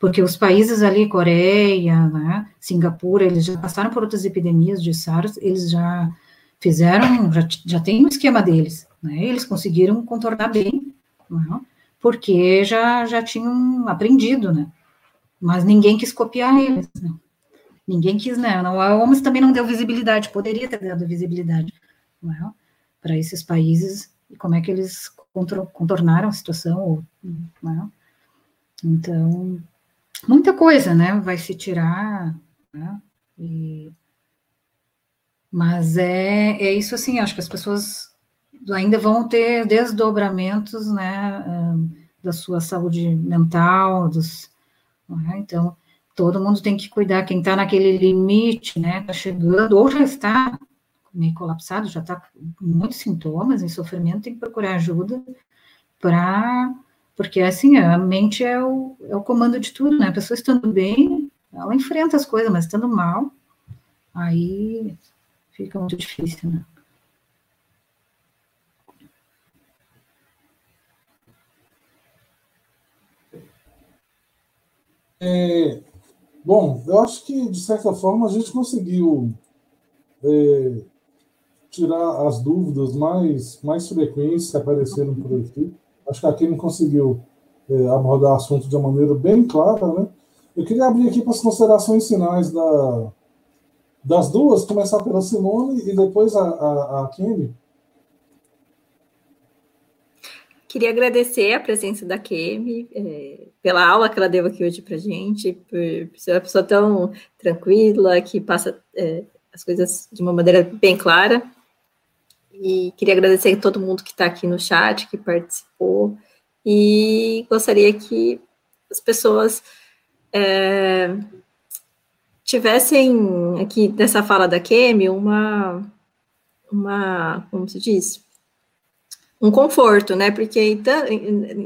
porque os países ali, Coreia, né, Singapura, eles já passaram por outras epidemias de SARS, eles já fizeram, já, já tem um esquema deles, né, eles conseguiram contornar bem, né, porque já, já tinham aprendido, né, mas ninguém quis copiar eles, né. ninguém quis, né? Não, a OMS também não deu visibilidade, poderia ter dado visibilidade é? para esses países e como é que eles contornaram a situação. É? Então, muita coisa, né? Vai se tirar, né? E, mas é, é isso assim, acho que as pessoas ainda vão ter desdobramentos, né, da sua saúde mental, dos, é? então, todo mundo tem que cuidar, quem está naquele limite, né, está chegando, ou já está meio colapsado, já está com muitos sintomas em sofrimento, tem que procurar ajuda para, porque assim, a mente é o, é o comando de tudo, né, a pessoa estando bem, ela enfrenta as coisas, mas estando mal, aí fica muito difícil, né. É, bom, eu acho que, de certa forma, a gente conseguiu é, tirar as dúvidas mais, mais frequentes que apareceram por aqui. Acho que a Kim conseguiu é, abordar o assunto de uma maneira bem clara. Né? Eu queria abrir aqui para as considerações finais da, das duas, começar pela Simone e depois a, a, a Kim. Queria agradecer a presença da Kemi, é, pela aula que ela deu aqui hoje para gente, por, por, ser uma pessoa tão tranquila, que passa é, as coisas de uma maneira bem clara. E queria agradecer a todo mundo que está aqui no chat, que participou, e gostaria que as pessoas é, tivessem aqui nessa fala da Kemi uma, uma, como se diz? um conforto, né? Porque em,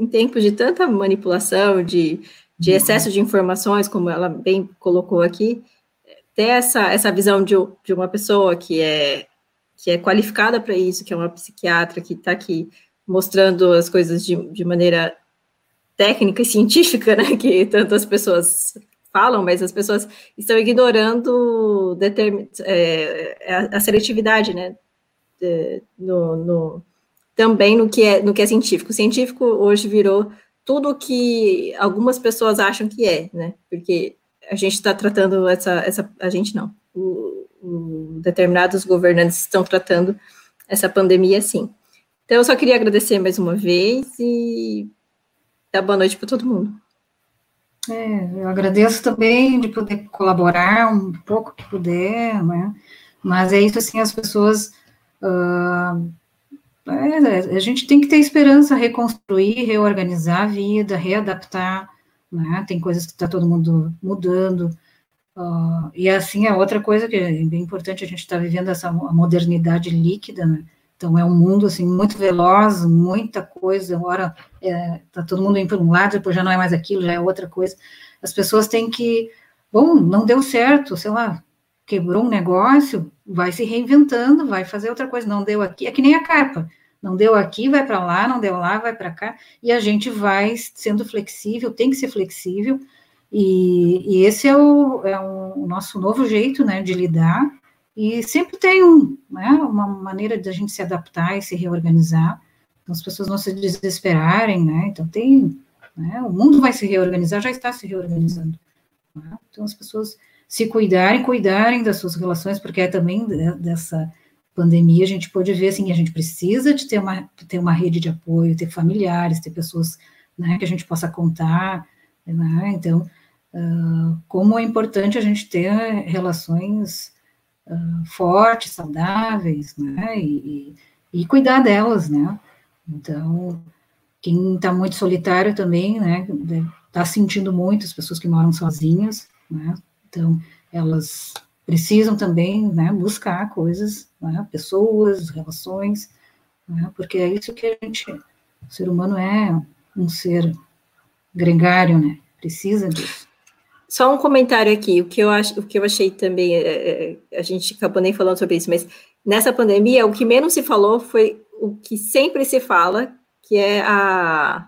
em, tempos de tanta manipulação, de, de excesso de informações, como ela bem colocou aqui, ter essa, essa visão de, de uma pessoa que é, que é qualificada para isso, que é uma psiquiatra, que está aqui mostrando as coisas de, de maneira técnica e científica, né? Que tantas pessoas falam, mas as pessoas estão ignorando determin, é, a, a seletividade, né? De, no, no também no que é, no que é científico. O científico hoje virou tudo o que algumas pessoas acham que é, né? Porque a gente está tratando essa, essa, a gente não, o, determinados governantes estão tratando essa pandemia assim. Então, eu só queria agradecer mais uma vez e dar boa noite para todo mundo. É, eu agradeço também de poder colaborar um pouco que puder, né? Mas é isso assim, as pessoas uh, é, a gente tem que ter esperança, reconstruir, reorganizar a vida, readaptar, né? Tem coisas que está todo mundo mudando. Uh, e assim, a outra coisa que é bem importante, a gente está vivendo essa modernidade líquida, né? Então, é um mundo, assim, muito veloz, muita coisa, agora está é, todo mundo indo para um lado, depois já não é mais aquilo, já é outra coisa. As pessoas têm que, bom, não deu certo, sei lá, quebrou um negócio, vai se reinventando, vai fazer outra coisa, não deu aqui, é que nem a capa, não deu aqui, vai para lá, não deu lá, vai para cá, e a gente vai sendo flexível, tem que ser flexível, e, e esse é o, é o nosso novo jeito, né, de lidar, e sempre tem um, né, uma maneira de a gente se adaptar e se reorganizar, então as pessoas não se desesperarem, né, então tem, né, o mundo vai se reorganizar, já está se reorganizando, né? então as pessoas se cuidarem, cuidarem das suas relações, porque é também dessa pandemia a gente pode ver assim, a gente precisa de ter uma, ter uma rede de apoio, ter familiares, ter pessoas né, que a gente possa contar, né? então uh, como é importante a gente ter relações uh, fortes, saudáveis, né, e, e, e, cuidar delas, né, então quem está muito solitário também, né, está sentindo muito, as pessoas que moram sozinhas, né, então, elas precisam também né, buscar coisas, né, pessoas, relações, né, porque é isso que a gente, o ser humano é um ser gregário, né, precisa disso. Só um comentário aqui, o que eu, acho, o que eu achei também, é, é, a gente acabou nem falando sobre isso, mas nessa pandemia, o que menos se falou foi o que sempre se fala, que é a,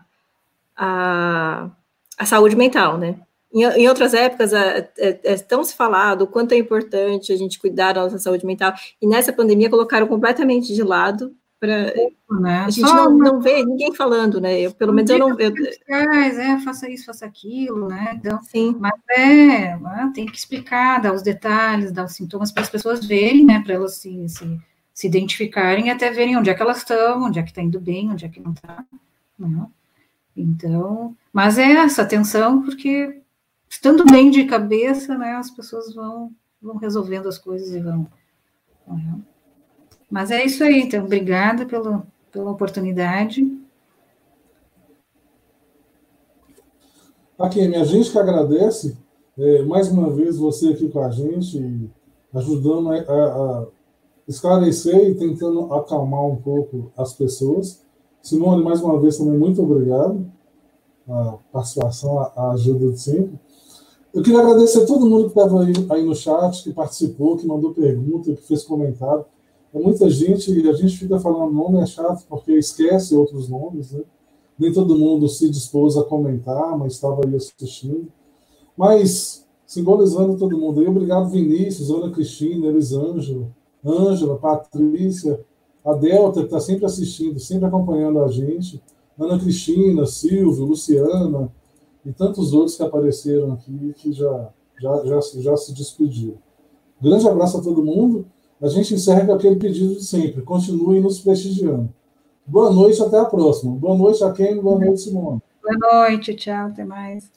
a, a saúde mental, né? Em, em outras épocas, é, é, é, tão se falado quanto é importante a gente cuidar da nossa saúde mental, e nessa pandemia colocaram completamente de lado Pra... Né? A gente não, não vê ninguém falando, né? Eu, pelo menos eu não. Eu... É, faça isso, faça aquilo, né? Então, Sim. Mas é, né, tem que explicar, dar os detalhes, dar os sintomas para as pessoas verem, né? Para elas se, se, se, identificarem e até verem onde é que elas estão, onde é que está indo bem, onde é que não está. Né? Então, mas é essa atenção, porque estando bem de cabeça, né, as pessoas vão, vão resolvendo as coisas e vão. Né? Mas é isso aí, então, obrigada pelo, pela oportunidade. Aqui, minha gente que agradece, é, mais uma vez você aqui com a gente, ajudando a, a, a esclarecer e tentando acalmar um pouco as pessoas. Simone, mais uma vez também muito obrigado a participação, a ajuda de sempre. Eu queria agradecer a todo mundo que estava aí, aí, no chat, que participou, que mandou pergunta, que fez comentário. É muita gente e a gente fica falando nome é chato porque esquece outros nomes, né? Nem todo mundo se dispôs a comentar, mas estava aí assistindo. Mas, simbolizando todo mundo aí, obrigado Vinícius, Ana Cristina, Elisângela, Ângela, Patrícia, a Delta, que está sempre assistindo, sempre acompanhando a gente, Ana Cristina, Silvio, Luciana e tantos outros que apareceram aqui que já, já, já, já se despediram. Grande abraço a todo mundo a gente encerra com aquele pedido de sempre: continue nos prestigiando. Boa noite, até a próxima. Boa noite a quem? Boa noite, Simone. Boa noite, tchau, até mais.